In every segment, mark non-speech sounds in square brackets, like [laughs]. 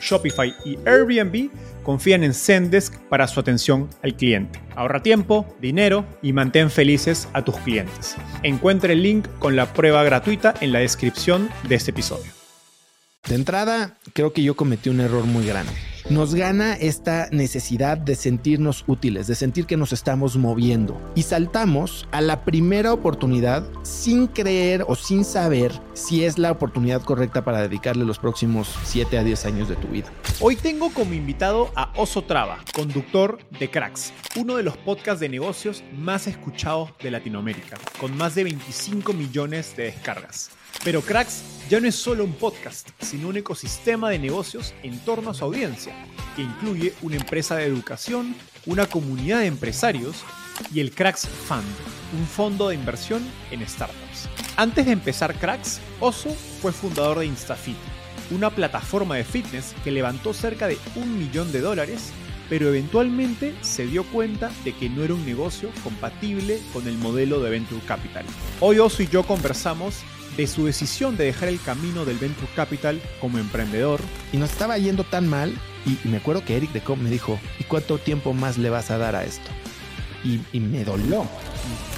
Shopify y Airbnb confían en Zendesk para su atención al cliente. Ahorra tiempo, dinero y mantén felices a tus clientes. Encuentre el link con la prueba gratuita en la descripción de este episodio. De entrada, creo que yo cometí un error muy grande nos gana esta necesidad de sentirnos útiles, de sentir que nos estamos moviendo. Y saltamos a la primera oportunidad sin creer o sin saber si es la oportunidad correcta para dedicarle los próximos 7 a 10 años de tu vida. Hoy tengo como invitado a Oso Traba, conductor de Cracks, uno de los podcasts de negocios más escuchados de Latinoamérica, con más de 25 millones de descargas. Pero Cracks ya no es solo un podcast, sino un ecosistema de negocios en torno a su audiencia, que incluye una empresa de educación, una comunidad de empresarios y el Cracks Fund, un fondo de inversión en startups. Antes de empezar Cracks, Oso fue fundador de InstaFit, una plataforma de fitness que levantó cerca de un millón de dólares, pero eventualmente se dio cuenta de que no era un negocio compatible con el modelo de Venture Capital. Hoy Oso y yo conversamos de su decisión de dejar el camino del venture capital como emprendedor. Y nos estaba yendo tan mal, y, me acuerdo que Eric de Com me dijo, ¿y cuánto tiempo más le vas a dar a esto? Y, y me dolió.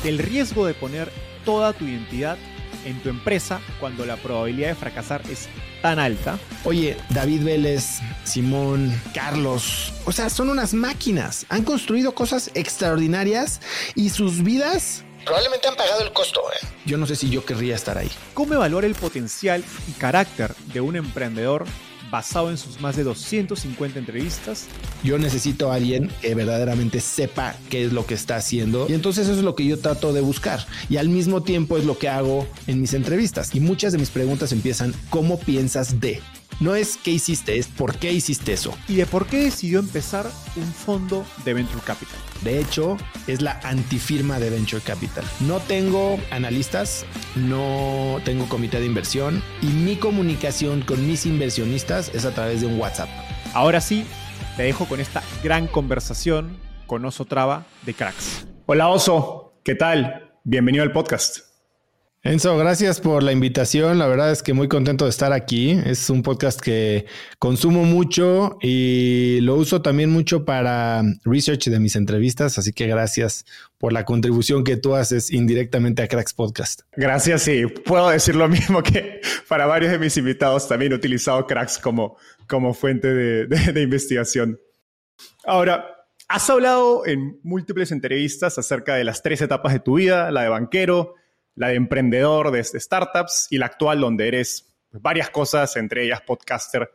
Del riesgo de poner toda tu identidad en tu empresa cuando la probabilidad de fracasar es tan alta. Oye, David Vélez, Simón, Carlos, o sea, son unas máquinas. Han construido cosas extraordinarias y sus vidas probablemente han pagado el costo. ¿eh? Yo no sé si yo querría estar ahí. ¿Cómo evaluar el potencial y carácter de un emprendedor basado en sus más de 250 entrevistas? Yo necesito a alguien que verdaderamente sepa qué es lo que está haciendo y entonces eso es lo que yo trato de buscar y al mismo tiempo es lo que hago en mis entrevistas y muchas de mis preguntas empiezan ¿cómo piensas de? No es qué hiciste, es por qué hiciste eso. ¿Y de por qué decidió empezar un fondo de Venture Capital? De hecho, es la antifirma de Venture Capital. No tengo analistas, no tengo comité de inversión y mi comunicación con mis inversionistas es a través de un WhatsApp. Ahora sí, te dejo con esta gran conversación con Oso Traba de Cracks. Hola Oso, ¿qué tal? Bienvenido al podcast. Enzo, gracias por la invitación. La verdad es que muy contento de estar aquí. Es un podcast que consumo mucho y lo uso también mucho para research de mis entrevistas. Así que gracias por la contribución que tú haces indirectamente a Cracks Podcast. Gracias, sí. Puedo decir lo [laughs] mismo que para varios de mis invitados también he utilizado Cracks como, como fuente de investigación. Ahora, has hablado en múltiples entrevistas acerca de las tres etapas de tu vida, la de banquero, la de emprendedor de startups y la actual donde eres varias cosas, entre ellas podcaster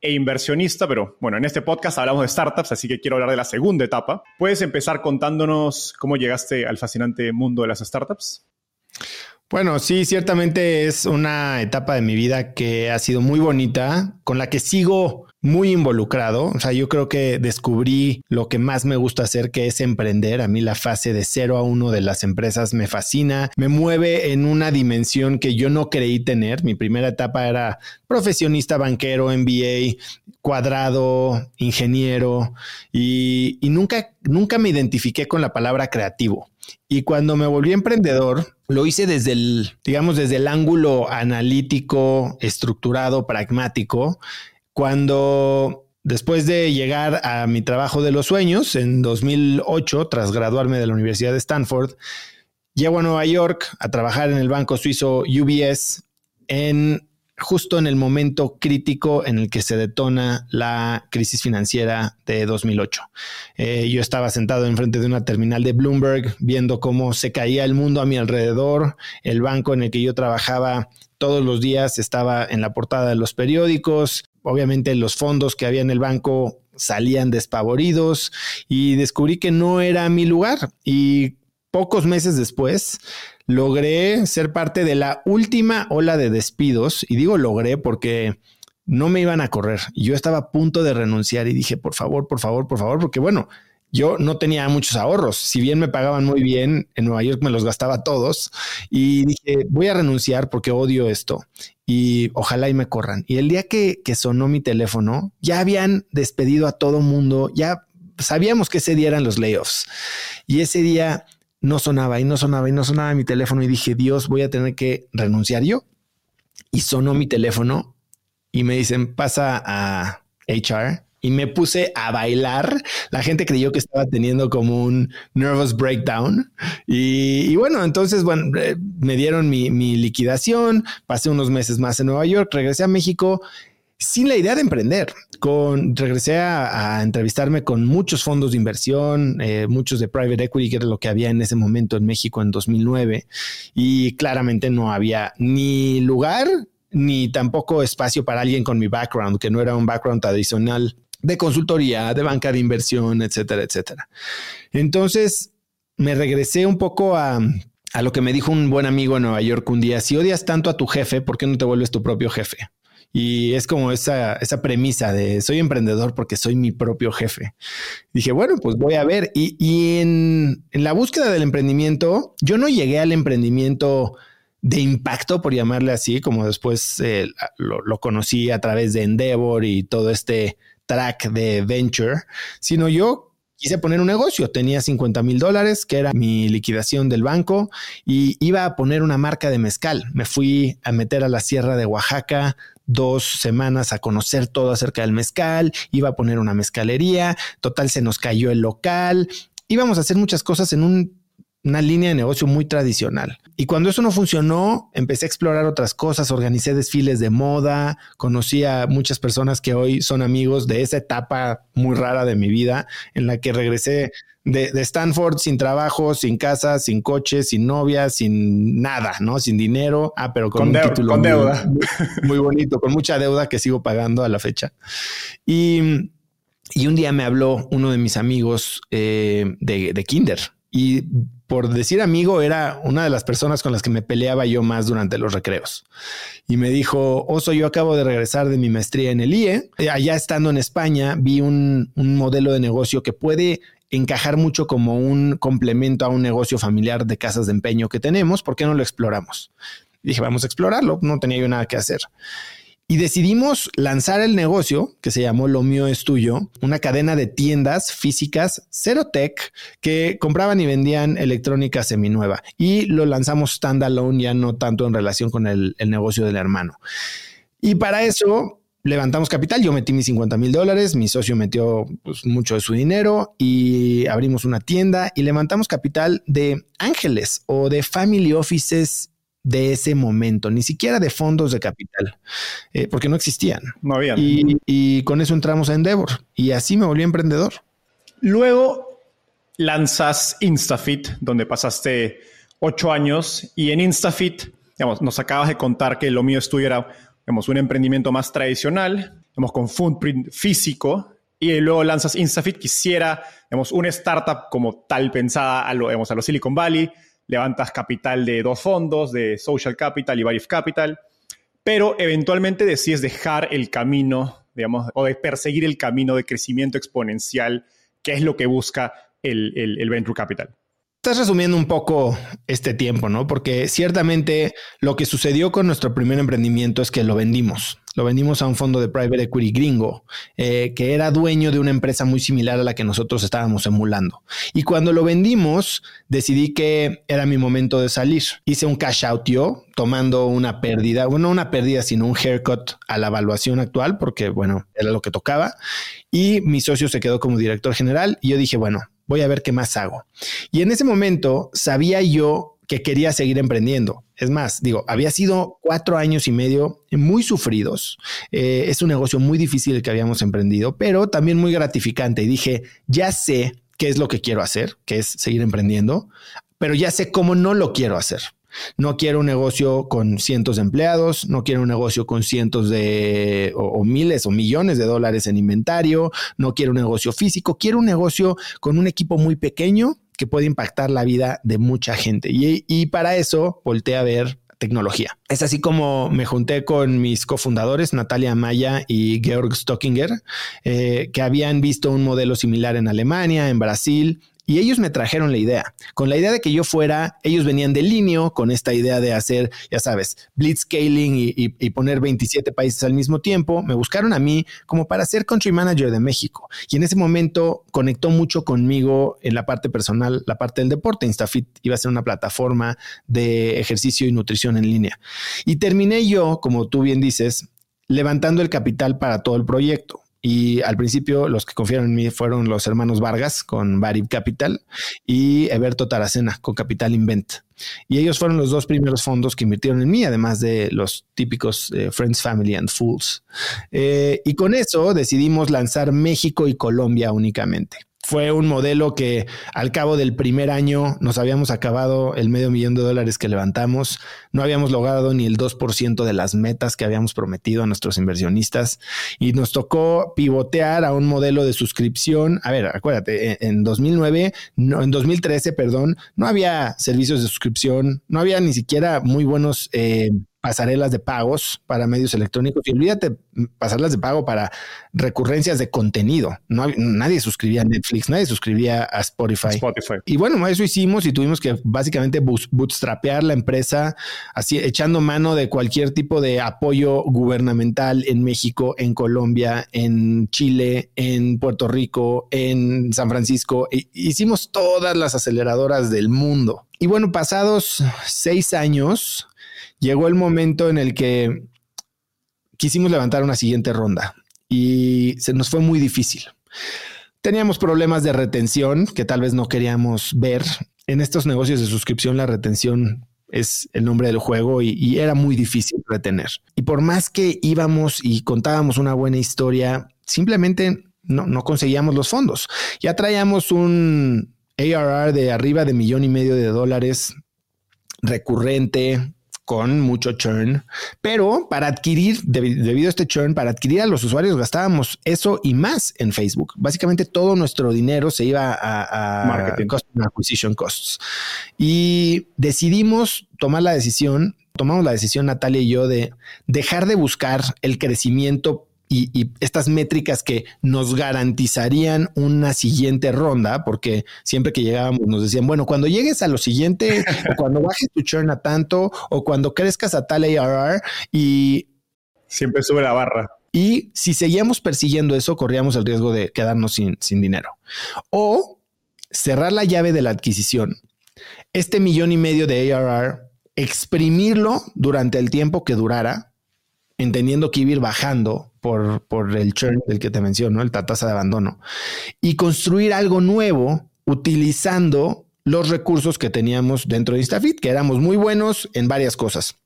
e inversionista, pero bueno, en este podcast hablamos de startups, así que quiero hablar de la segunda etapa. ¿Puedes empezar contándonos cómo llegaste al fascinante mundo de las startups? Bueno, sí, ciertamente es una etapa de mi vida que ha sido muy bonita, con la que sigo muy involucrado. O sea, yo creo que descubrí lo que más me gusta hacer, que es emprender. A mí la fase de cero a uno de las empresas me fascina, me mueve en una dimensión que yo no creí tener. Mi primera etapa era profesionista, banquero, MBA, cuadrado, ingeniero y, y nunca, nunca me identifiqué con la palabra creativo. Y cuando me volví emprendedor, lo hice desde el, digamos, desde el ángulo analítico, estructurado, pragmático cuando después de llegar a mi trabajo de los sueños en 2008, tras graduarme de la Universidad de Stanford, llego a Nueva York a trabajar en el banco suizo UBS en justo en el momento crítico en el que se detona la crisis financiera de 2008. Eh, yo estaba sentado enfrente de una terminal de Bloomberg viendo cómo se caía el mundo a mi alrededor. El banco en el que yo trabajaba todos los días estaba en la portada de los periódicos. Obviamente los fondos que había en el banco salían despavoridos y descubrí que no era mi lugar. Y pocos meses después logré ser parte de la última ola de despidos. Y digo logré porque no me iban a correr. Yo estaba a punto de renunciar y dije, por favor, por favor, por favor, porque bueno, yo no tenía muchos ahorros. Si bien me pagaban muy bien, en Nueva York me los gastaba todos y dije, voy a renunciar porque odio esto y ojalá y me corran. Y el día que, sonó mi teléfono, ya habían despedido a todo mundo, ya sabíamos que ese día eran los layoffs. Y ese día no sonaba y no sonaba y no sonaba mi teléfono y dije, Dios, voy a tener que renunciar yo. Y sonó mi teléfono y me dicen, pasa a HR y me puse a bailar. La gente creyó que estaba teniendo como un nervous breakdown. Y, bueno, entonces, eh, me dieron mi, mi, liquidación, pasé unos meses más en Nueva York, regresé a México sin la idea de emprender. Con, regresé a, entrevistarme con muchos fondos de inversión, eh, muchos de private equity, que era lo que había en ese momento en México en 2009, y claramente no había ni lugar ni tampoco espacio para alguien con mi background, que no era un background tradicional de consultoría, de banca de inversión, etcétera, etcétera. Entonces me regresé un poco a, a lo que me dijo un buen amigo en Nueva York un día, si odias tanto a tu jefe, ¿por qué no te vuelves tu propio jefe? Y es como esa, esa premisa de soy emprendedor porque soy mi propio jefe. Dije, bueno, pues voy a ver. Y, y en, en, la búsqueda del emprendimiento, yo no llegué al emprendimiento de impacto, por llamarle así, como después eh, lo, lo, conocí a través de Endeavor y todo este track de venture, sino yo quise poner un negocio. Tenía 50 mil dólares, que era mi liquidación del banco, y iba a poner una marca de mezcal. Me fui a meter a la sierra de Oaxaca dos semanas a conocer todo acerca del mezcal, iba a poner una mezcalería, total se nos cayó el local, íbamos a hacer muchas cosas en un una línea de negocio muy tradicional. Y cuando eso no funcionó, empecé a explorar otras cosas, organicé desfiles de moda, conocí a muchas personas que hoy son amigos de esa etapa muy rara de mi vida, en la que regresé de, Stanford sin trabajo, sin casa, sin coche, sin novia, sin nada, ¿no? Sin dinero. Ah, pero con, un título con deuda. Muy, bonito, con mucha deuda que sigo pagando a la fecha. Y, y un día me habló uno de mis amigos eh, de, de Kinder y por decir amigo, era una de las personas con las que me peleaba yo más durante los recreos. Y me dijo, Oso, yo acabo de regresar de mi maestría en el IE. Allá estando en España, vi un, un modelo de negocio que puede encajar mucho como un complemento a un negocio familiar de casas de empeño que tenemos. ¿Por qué no lo exploramos? dije, vamos a explorarlo. No tenía yo nada que hacer. Y decidimos lanzar el negocio que se llamó Lo mío es tuyo, una cadena de tiendas físicas cero tech que compraban y vendían electrónica seminueva. Y lo lanzamos standalone, ya no tanto en relación con el, negocio del hermano. Y para eso levantamos capital. Yo metí mis 50 mil dólares, mi socio metió pues, mucho de su dinero y abrimos una tienda y levantamos capital de ángeles o de family offices de ese momento, ni siquiera de fondos de capital, eh, porque no existían. No había. Y, con eso entramos a Endeavor y así me volví emprendedor. Luego lanzas Instafit, donde pasaste ocho años y en Instafit, digamos, nos acabas de contar que lo mío es tuyo era digamos, un emprendimiento más tradicional, digamos, con footprint físico, y luego lanzas Instafit, quisiera, digamos, una startup como tal pensada a lo, digamos, a lo Silicon Valley, levantas capital de dos fondos, de Social Capital y Value Capital, pero eventualmente decides dejar el camino, digamos, o de perseguir el camino de crecimiento exponencial, que es lo que busca el, el Venture Capital. Estás resumiendo un poco este tiempo, ¿no? Porque ciertamente lo que sucedió con nuestro primer emprendimiento es que lo vendimos. Lo vendimos a un fondo de private equity gringo eh, que era dueño de una empresa muy similar a la que nosotros estábamos emulando. Y cuando lo vendimos, decidí que era mi momento de salir. Hice un cash out yo, tomando una pérdida, bueno, una pérdida, sino un haircut a la evaluación actual, porque bueno, era lo que tocaba. Y mi socio se quedó como director general y yo dije, bueno, voy a ver qué más hago. Y en ese momento sabía yo que quería seguir emprendiendo. Es más, digo, había sido cuatro años y medio muy sufridos. Eh, es un negocio muy difícil el que habíamos emprendido, pero también muy gratificante. Y dije, ya sé qué es lo que quiero hacer, que es seguir emprendiendo, pero ya sé cómo no lo quiero hacer. No quiero un negocio con cientos de empleados, no quiero un negocio con cientos de o, miles o millones de dólares en inventario, no quiero un negocio físico, quiero un negocio con un equipo muy pequeño que puede impactar la vida de mucha gente. Y, para eso volteé a ver tecnología. Es así como me junté con mis cofundadores, Natalia Maya y Georg Stockinger, eh, que habían visto un modelo similar en Alemania, en Brasil, y ellos me trajeron la idea. Con la idea de que yo fuera, ellos venían de línea con esta idea de hacer, ya sabes, blitzscaling y, y, poner 27 países al mismo tiempo. Me buscaron a mí como para ser country manager de México. Y en ese momento conectó mucho conmigo en la parte personal, la parte del deporte. Instafit iba a ser una plataforma de ejercicio y nutrición en línea. Y terminé yo, como tú bien dices, levantando el capital para todo el proyecto. Y al principio los que confiaron en mí fueron los hermanos Vargas con Barib Capital y Eberto Taracena con Capital Invent. Y ellos fueron los dos primeros fondos que invirtieron en mí, además de los típicos eh, Friends, Family and Fools. Eh, y con eso decidimos lanzar México y Colombia únicamente fue un modelo que al cabo del primer año nos habíamos acabado el medio millón de dólares que levantamos, no habíamos logrado ni el 2% de las metas que habíamos prometido a nuestros inversionistas y nos tocó pivotear a un modelo de suscripción. A ver, acuérdate, en 2009, no, en 2013, perdón, no había servicios de suscripción, no había ni siquiera muy buenos eh, pasarelas de pagos para medios electrónicos y olvídate pasarlas de pago para recurrencias de contenido. No, nadie suscribía a Netflix, nadie suscribía a Spotify. Spotify. Y bueno, eso hicimos y tuvimos que básicamente bootstrapear la empresa, así echando mano de cualquier tipo de apoyo gubernamental en México, en Colombia, en Chile, en Puerto Rico, en San Francisco. E hicimos todas las aceleradoras del mundo. Y bueno, pasados seis años, llegó el momento en el que quisimos levantar una siguiente ronda y se nos fue muy difícil. Teníamos problemas de retención que tal vez no queríamos ver. En estos negocios de suscripción la retención es el nombre del juego y, era muy difícil retener. Y por más que íbamos y contábamos una buena historia, simplemente no, no conseguíamos los fondos. Ya traíamos un ARR de arriba de millón y medio de dólares recurrente, con mucho churn, pero para adquirir, debido a este churn, para adquirir a los usuarios gastábamos eso y más en Facebook. Básicamente todo nuestro dinero se iba a, marketing, acquisition costs. Y decidimos tomar la decisión, tomamos la decisión Natalia y yo de dejar de buscar el crecimiento y, estas métricas que nos garantizarían una siguiente ronda, porque siempre que llegábamos nos decían, bueno, cuando llegues a lo siguiente, o [laughs] cuando bajes tu churn a tanto, o cuando crezcas a tal ARR y... Siempre sube la barra. Y si seguíamos persiguiendo eso, corríamos el riesgo de quedarnos sin, sin dinero. O cerrar la llave de la adquisición, este millón y medio de ARR, exprimirlo durante el tiempo que durara, entendiendo que iba a ir bajando por, el churn del que te menciono, el tasa de abandono, y construir algo nuevo utilizando los recursos que teníamos dentro de Instafit, que éramos muy buenos en varias cosas.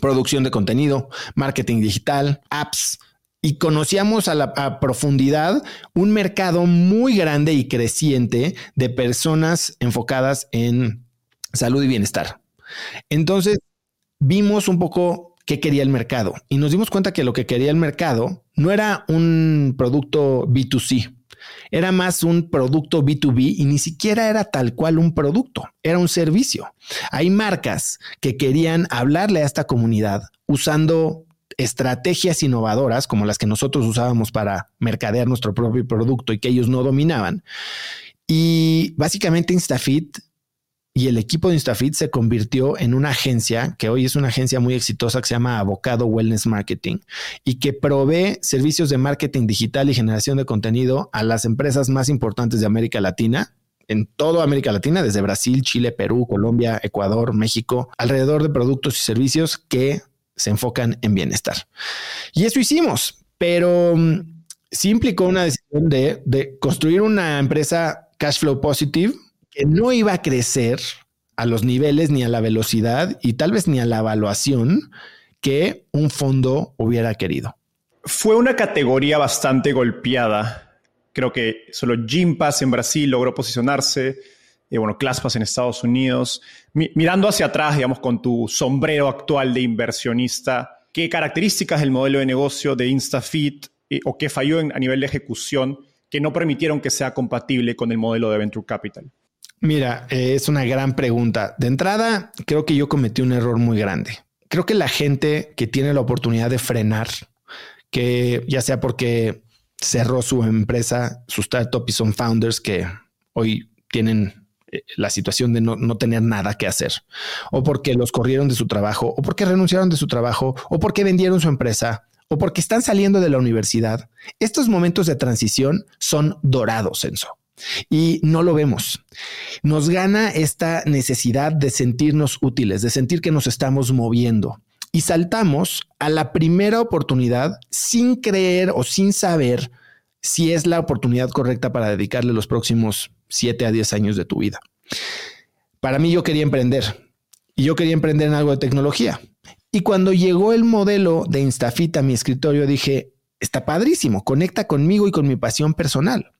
Producción de contenido, marketing digital, apps, y conocíamos a la a profundidad un mercado muy grande y creciente de personas enfocadas en salud y bienestar. Entonces, vimos un poco qué quería el mercado. Y nos dimos cuenta que lo que quería el mercado no era un producto B2C, era más un producto B2B y ni siquiera era tal cual un producto, era un servicio. Hay marcas que querían hablarle a esta comunidad usando estrategias innovadoras como las que nosotros usábamos para mercadear nuestro propio producto y que ellos no dominaban. Y básicamente Instafit y el equipo de Instafit se convirtió en una agencia que hoy es una agencia muy exitosa que se llama Avocado Wellness Marketing y que provee servicios de marketing digital y generación de contenido a las empresas más importantes de América Latina, en toda América Latina, desde Brasil, Chile, Perú, Colombia, Ecuador, México, alrededor de productos y servicios que se enfocan en bienestar. Y eso hicimos, pero mm, sí implicó una decisión de, de construir una empresa cash flow positive que no iba a crecer a los niveles, ni a la velocidad y tal vez ni a la evaluación que un fondo hubiera querido. Fue una categoría bastante golpeada. Creo que solo Gympass en Brasil logró posicionarse, y bueno, ClassPass en Estados Unidos. mirando hacia atrás, digamos, con tu sombrero actual de inversionista, ¿qué características del modelo de negocio de InstaFit eh, o qué falló a nivel de ejecución que no permitieron que sea compatible con el modelo de Venture Capital? Mira, eh, es una gran pregunta. De entrada, creo que yo cometí un error muy grande. Creo que la gente que tiene la oportunidad de frenar, que ya sea porque cerró su empresa, su startup y son founders que hoy tienen eh, la situación de no, no, tener nada que hacer, o porque los corrieron de su trabajo, o porque renunciaron de su trabajo, o porque vendieron su empresa, o porque están saliendo de la universidad. Estos momentos de transición son dorados, Enzo y no lo vemos. Nos gana esta necesidad de sentirnos útiles, de sentir que nos estamos moviendo y saltamos a la primera oportunidad sin creer o sin saber si es la oportunidad correcta para dedicarle los próximos 7 a 10 años de tu vida. Para mí yo quería emprender y yo quería emprender en algo de tecnología. Y cuando llegó el modelo de Instafit a mi escritorio dije, está padrísimo, conecta conmigo y con mi pasión personal.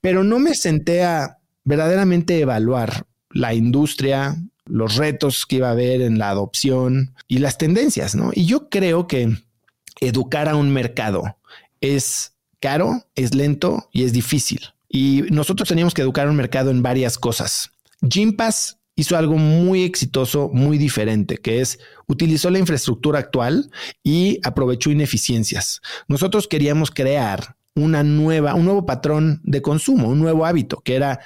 Pero no me senté a verdaderamente evaluar la industria, los retos que iba a haber en la adopción y las tendencias, ¿no? Y yo creo que educar a un mercado es caro, es lento y es difícil. Y nosotros teníamos que educar a un mercado en varias cosas. Gympass hizo algo muy exitoso, muy diferente, que es utilizó la infraestructura actual y aprovechó ineficiencias. Nosotros queríamos crear una nueva, un nuevo patrón de consumo, un nuevo hábito, que era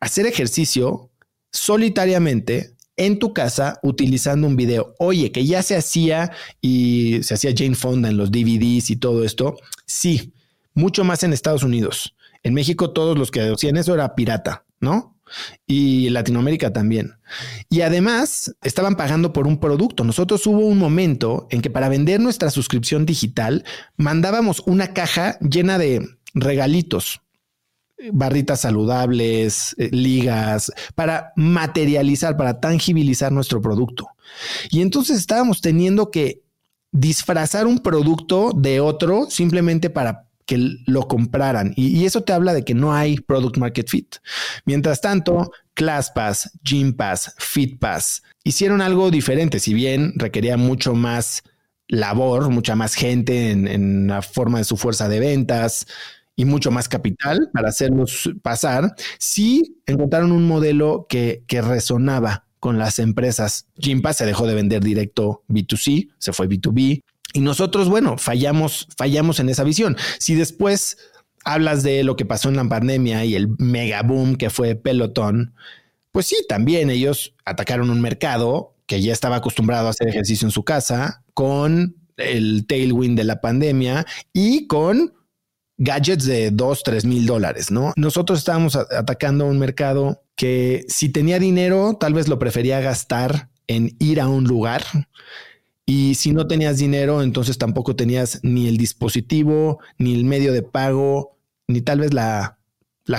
hacer ejercicio solitariamente en tu casa utilizando un video. Oye, que ya se hacía y se hacía Jane Fonda en los DVDs y todo esto. Sí, mucho más en Estados Unidos. En México todos los que hacían eso era pirata, ¿no? Y Latinoamérica también. Y además estaban pagando por un producto. Nosotros hubo un momento en que para vender nuestra suscripción digital mandábamos una caja llena de regalitos, barritas saludables, eh, ligas, para materializar, para tangibilizar nuestro producto. Y entonces estábamos teniendo que disfrazar un producto de otro simplemente para que lo compraran. Y, eso te habla de que no hay product market fit. Mientras tanto, ClassPass, GymPass, FitPass hicieron algo diferente, si bien requería mucho más labor, mucha más gente en, la forma de su fuerza de ventas y mucho más capital para hacerlos pasar, sí encontraron un modelo que, que resonaba con las empresas. Gympass se dejó de vender directo B2C, se fue B2B. Y nosotros, bueno, fallamos, fallamos en esa visión. Si después hablas de lo que pasó en la pandemia y el mega boom que fue Peloton, pues sí, también ellos atacaron un mercado que ya estaba acostumbrado a hacer ejercicio en su casa con el tailwind de la pandemia y con gadgets de 2, 3 mil dólares, ¿no? Nosotros estábamos atacando un mercado que si tenía dinero, tal vez lo prefería gastar en ir a un lugar y si no tenías dinero, entonces tampoco tenías ni el dispositivo, ni el medio de pago, ni tal vez la,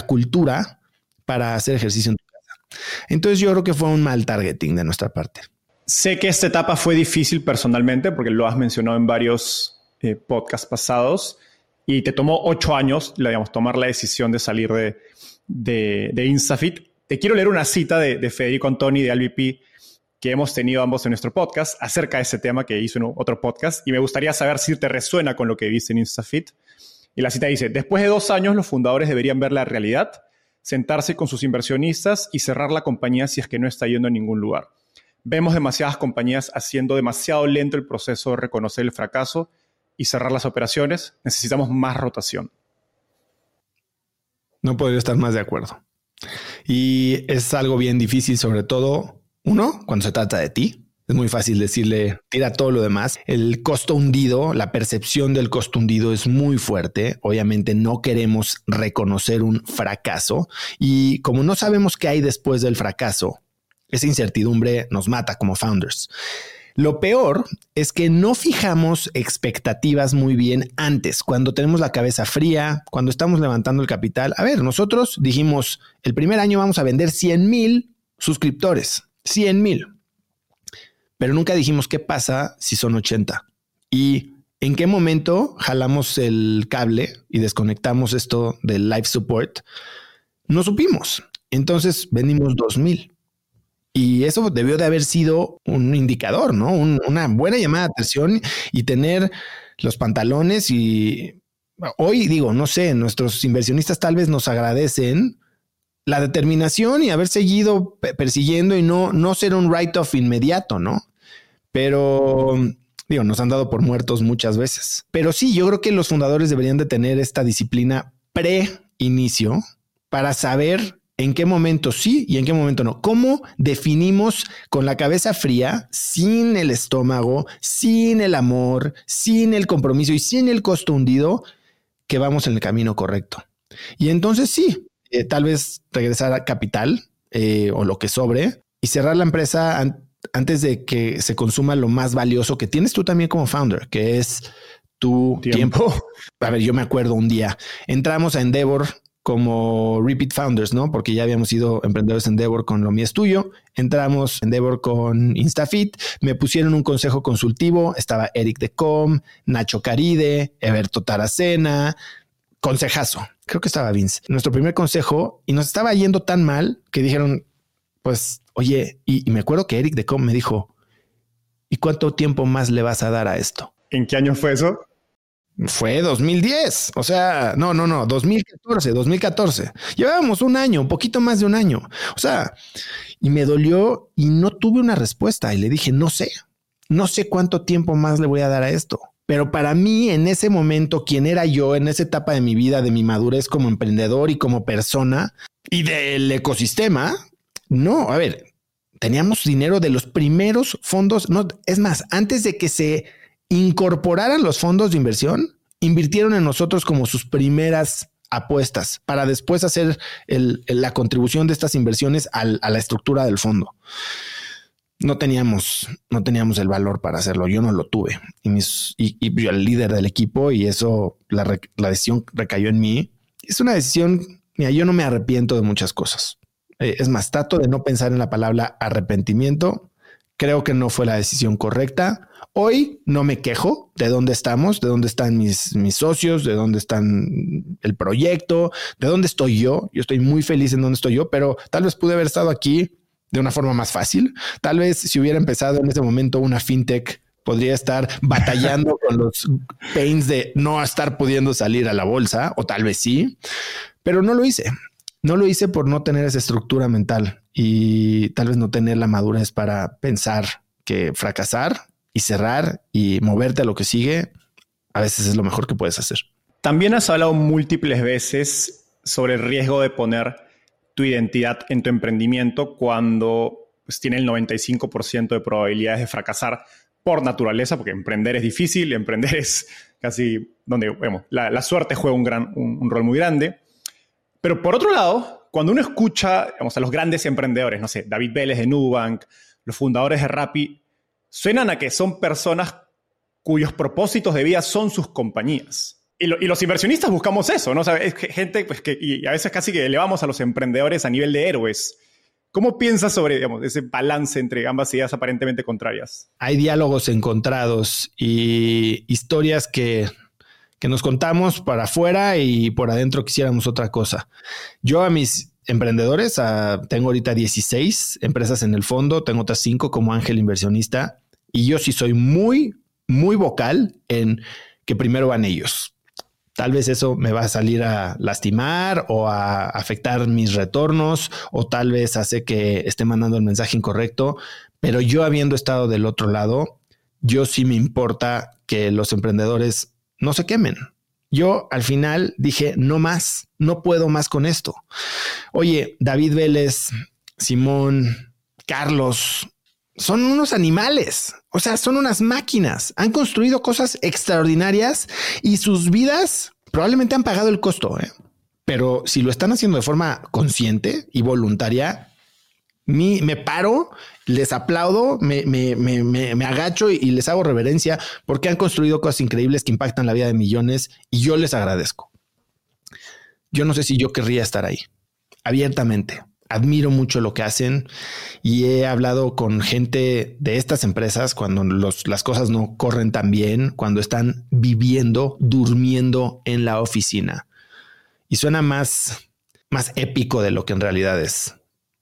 cultura para hacer ejercicio en tu casa. Entonces yo creo que fue un mal targeting de nuestra parte. Sé que esta etapa fue difícil personalmente porque lo has mencionado en varios eh, podcasts pasados y te tomó ocho años, digamos, tomar la decisión de salir de, de, Instafit. Te quiero leer una cita de, de Federico Antoni de LVP que hemos tenido ambos en nuestro podcast acerca de ese tema que hizo en otro podcast y me gustaría saber si te resuena con lo que viste en InstaFit. Y la cita dice, después de dos años los fundadores deberían ver la realidad, sentarse con sus inversionistas y cerrar la compañía si es que no está yendo a ningún lugar. Vemos demasiadas compañías haciendo demasiado lento el proceso de reconocer el fracaso y cerrar las operaciones. Necesitamos más rotación. No podría estar más de acuerdo. Y es algo bien difícil, sobre todo uno, cuando se trata de ti, es muy fácil decirle, tira todo lo demás. El costo hundido, la percepción del costo hundido es muy fuerte. Obviamente no queremos reconocer un fracaso y como no sabemos qué hay después del fracaso, esa incertidumbre nos mata como founders. Lo peor es que no fijamos expectativas muy bien antes, cuando tenemos la cabeza fría, cuando estamos levantando el capital. A ver, nosotros dijimos, el primer año vamos a vender 100 mil suscriptores 100 mil. Pero nunca dijimos qué pasa si son 80. Y en qué momento jalamos el cable y desconectamos esto del live support. No supimos. Entonces vendimos 2000. Y eso debió de haber sido un indicador, ¿no? una buena llamada de atención y tener los pantalones y hoy digo, no sé, nuestros inversionistas tal vez nos agradecen la determinación y haber seguido persiguiendo y no, no ser un write-off inmediato, ¿no? Pero digo, nos han dado por muertos muchas veces. Pero sí, yo creo que los fundadores deberían de tener esta disciplina pre-inicio para saber en qué momento sí y en qué momento no. ¿Cómo definimos con la cabeza fría, sin el estómago, sin el amor, sin el compromiso y sin el costo hundido, que vamos en el camino correcto? Y entonces sí, eh, tal vez regresar a capital eh, o lo que sobre y cerrar la empresa antes de que se consuma lo más valioso que tienes tú también como founder, que es tu tiempo. [laughs] A ver, yo me acuerdo un día, entramos a Endeavor como repeat founders, ¿no? Porque ya habíamos sido emprendedores en Endeavor con lo mío es tuyo. Entramos en Endeavor con InstaFit. Me pusieron un consejo consultivo. Estaba Eric Decom, Nacho Caride, Eberto Taracena, consejazo. Creo que estaba Vince. Nuestro primer consejo y nos estaba yendo tan mal que dijeron, pues, oye, y, me acuerdo que Eric de Com me dijo, ¿y cuánto tiempo más le vas a dar a esto? ¿En qué año fue eso? Fue 2010, o sea, no, no, no, 2014, 2014. Llevábamos un año, un poquito más de un año. O sea, y me dolió y no tuve una respuesta y le dije, no sé, no sé cuánto tiempo más le voy a dar a esto. Pero para mí, en ese momento, quien era yo, en esa etapa de mi vida, de mi madurez como emprendedor y como persona y del ecosistema, no, a ver, teníamos dinero de los primeros fondos. No, es más, antes de que se incorporaran los fondos de inversión, invirtieron en nosotros como sus primeras apuestas para después hacer la contribución de estas inversiones a la estructura del fondo no teníamos, no teníamos el valor para hacerlo. Yo no lo tuve y, mis, y, yo el líder del equipo y eso, la, decisión recayó en mí. Es una decisión, mira, yo no me arrepiento de muchas cosas. Eh, es más, trato de no pensar en la palabra arrepentimiento. Creo que no fue la decisión correcta. Hoy no me quejo de dónde estamos, de dónde están mis, mis socios, de dónde están el proyecto, de dónde estoy yo. Yo estoy muy feliz en dónde estoy yo, pero tal vez pude haber estado aquí de una forma más fácil. Tal vez si hubiera empezado en ese momento una fintech, podría estar batallando [laughs] con los pains de no estar pudiendo salir a la bolsa, o tal vez sí, pero no lo hice. No lo hice por no tener esa estructura mental y tal vez no tener la madurez para pensar que fracasar y cerrar y moverte a lo que sigue a veces es lo mejor que puedes hacer. También has hablado múltiples veces sobre el riesgo de poner tu identidad en tu emprendimiento cuando pues, tiene el 95% de probabilidades de fracasar por naturaleza, porque emprender es difícil, [laughs] emprender es casi donde vemos, la, suerte juega un, gran, un, rol muy grande. Pero por otro lado, cuando uno escucha a los grandes emprendedores, no sé, David Vélez de Nubank, los fundadores de Rappi, suenan a que son personas cuyos propósitos de vida son sus compañías. Y, los inversionistas buscamos eso, ¿no? O es gente pues, que, y a veces casi que elevamos a los emprendedores a nivel de héroes. ¿Cómo piensas sobre digamos, ese balance entre ambas ideas aparentemente contrarias? Hay diálogos encontrados y historias que, que nos contamos para afuera y por adentro quisiéramos otra cosa. Yo a mis emprendedores, tengo ahorita 16 empresas en el fondo, tengo otras 5 como ángel inversionista y yo sí soy muy, muy vocal en que primero van ellos Tal vez eso me va a salir a lastimar o a afectar mis retornos o tal vez hace que esté mandando el mensaje incorrecto, pero yo habiendo estado del otro lado, yo sí me importa que los emprendedores no se quemen. Yo al final dije, no más, no puedo más con esto. Oye, David Vélez, Simón, Carlos, son unos animales, o sea, son unas máquinas. Han construido cosas extraordinarias y sus vidas probablemente han pagado el costo. ¿eh? Pero si lo están haciendo de forma consciente y voluntaria, me paro, les aplaudo, me, me, agacho y, y les hago reverencia porque han construido cosas increíbles que impactan la vida de millones y yo les agradezco. Yo no sé si yo querría estar ahí abiertamente admiro mucho lo que hacen y he hablado con gente de estas empresas cuando las cosas no corren tan bien, cuando están viviendo, durmiendo en la oficina. Y suena más, más épico de lo que en realidad es.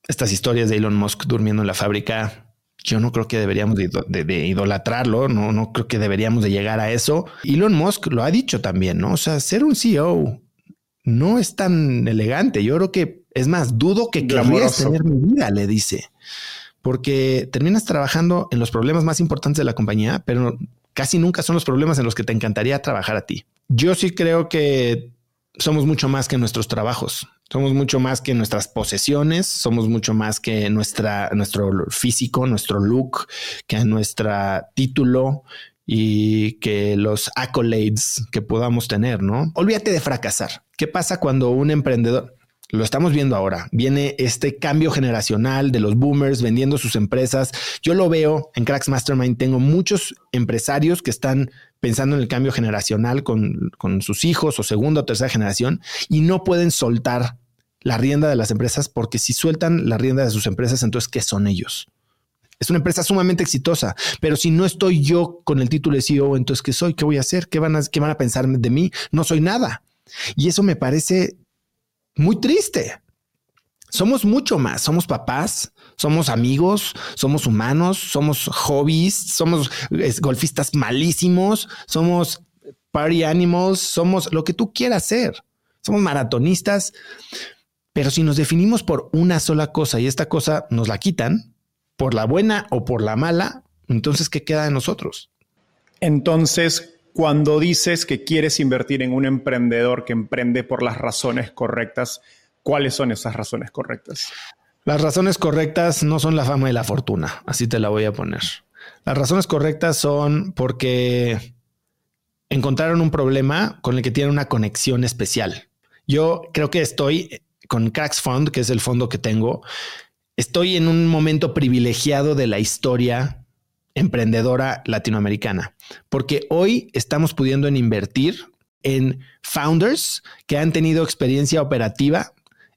Estas historias de Elon Musk durmiendo en la fábrica yo no creo que deberíamos de, idolatrarlo, no, no creo que deberíamos de llegar a eso. Elon Musk lo ha dicho también, ¿no? O sea, ser un CEO no es tan elegante. Yo creo que, es más, dudo que querrías tener mi vida, le dice. Porque terminas trabajando en los problemas más importantes de la compañía, pero casi nunca son los problemas en los que te encantaría trabajar a ti. Yo sí creo que somos mucho más que nuestros trabajos. Somos mucho más que nuestras posesiones, somos mucho más que nuestra, nuestro físico, nuestro look, que nuestro título y que los accolades que podamos tener, ¿no? Olvídate de fracasar. ¿Qué pasa cuando un emprendedor, lo estamos viendo ahora. Viene este cambio generacional de los boomers vendiendo sus empresas. Yo lo veo en Cracks Mastermind. Tengo muchos empresarios que están pensando en el cambio generacional con, sus hijos o segunda o tercera generación y no pueden soltar la rienda de las empresas porque si sueltan la rienda de sus empresas, entonces, ¿qué son ellos? Es una empresa sumamente exitosa, pero si no estoy yo con el título de CEO, entonces, ¿qué soy? ¿Qué voy a hacer? ¿Qué van a, qué van a pensar de mí? No soy nada. Y eso me parece muy triste. Somos mucho más, somos papás, somos amigos, somos humanos, somos hobbies, somos golfistas malísimos, somos party animals, somos lo que tú quieras ser. Somos maratonistas, pero si nos definimos por una sola cosa y esta cosa nos la quitan, por la buena o por la mala, entonces ¿qué queda de nosotros? Entonces, cuando dices que quieres invertir en un emprendedor que emprende por las razones correctas, ¿cuáles son esas razones correctas? Las razones correctas no son la fama y la fortuna, así te la voy a poner. Las razones correctas son porque encontraron un problema con el que tienen una conexión especial. Yo creo que estoy con Cracks Fund, que es el fondo que tengo, estoy en un momento privilegiado de la historia emprendedora latinoamericana, porque hoy estamos pudiendo invertir en founders que han tenido experiencia operativa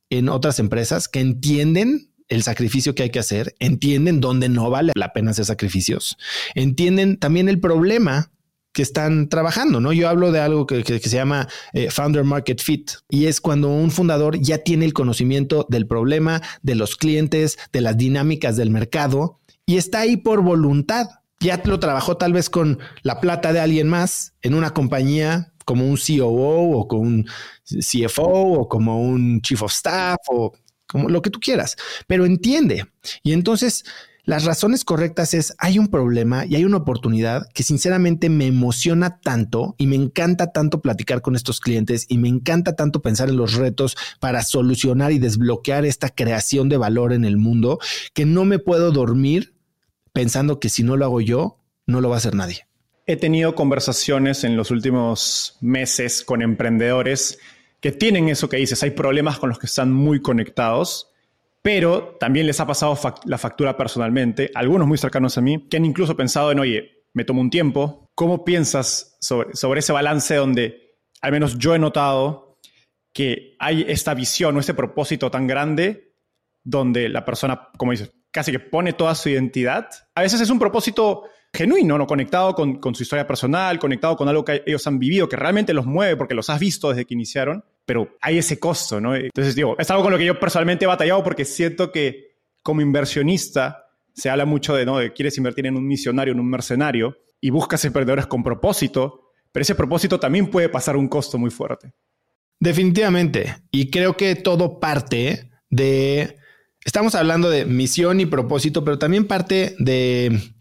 en otras empresas que entienden el sacrificio que hay que hacer, entienden dónde no vale la pena hacer sacrificios, entienden también el problema que están trabajando, ¿no? Yo hablo de algo que, se llama eh, Founder Market Fit y es cuando un fundador ya tiene el conocimiento del problema, de los clientes, de las dinámicas del mercado y está ahí por voluntad. Ya lo trabajó tal vez con la plata de alguien más en una compañía como un COO o como un CFO o como un Chief of Staff o como lo que tú quieras, pero entiende. Y entonces las razones correctas es, hay un problema y hay una oportunidad que sinceramente me emociona tanto y me encanta tanto platicar con estos clientes y me encanta tanto pensar en los retos para solucionar y desbloquear esta creación de valor en el mundo que no me puedo dormir pensando que si no lo hago yo, no lo va a hacer nadie. He tenido conversaciones en los últimos meses con emprendedores que tienen eso que dices, hay problemas con los que están muy conectados, pero también les ha pasado la factura personalmente, algunos muy cercanos a mí, que han incluso pensado en, oye, me tomo un tiempo, ¿cómo piensas sobre, sobre ese balance donde al menos yo he notado que hay esta visión o este propósito tan grande donde la persona, como dices, casi que pone toda su identidad? A veces es un propósito genuino, ¿no? Conectado con, su historia personal, conectado con algo que ellos han vivido, que realmente los mueve porque los has visto desde que iniciaron, pero hay ese costo, ¿no? Entonces, digo, es algo con lo que yo personalmente he batallado porque siento que como inversionista se habla mucho de, ¿no? De quieres invertir en un misionario, en un mercenario, y buscas emprendedores con propósito, pero ese propósito también puede pasar un costo muy fuerte. Definitivamente. Y creo que todo parte de... Estamos hablando de misión y propósito, pero también parte de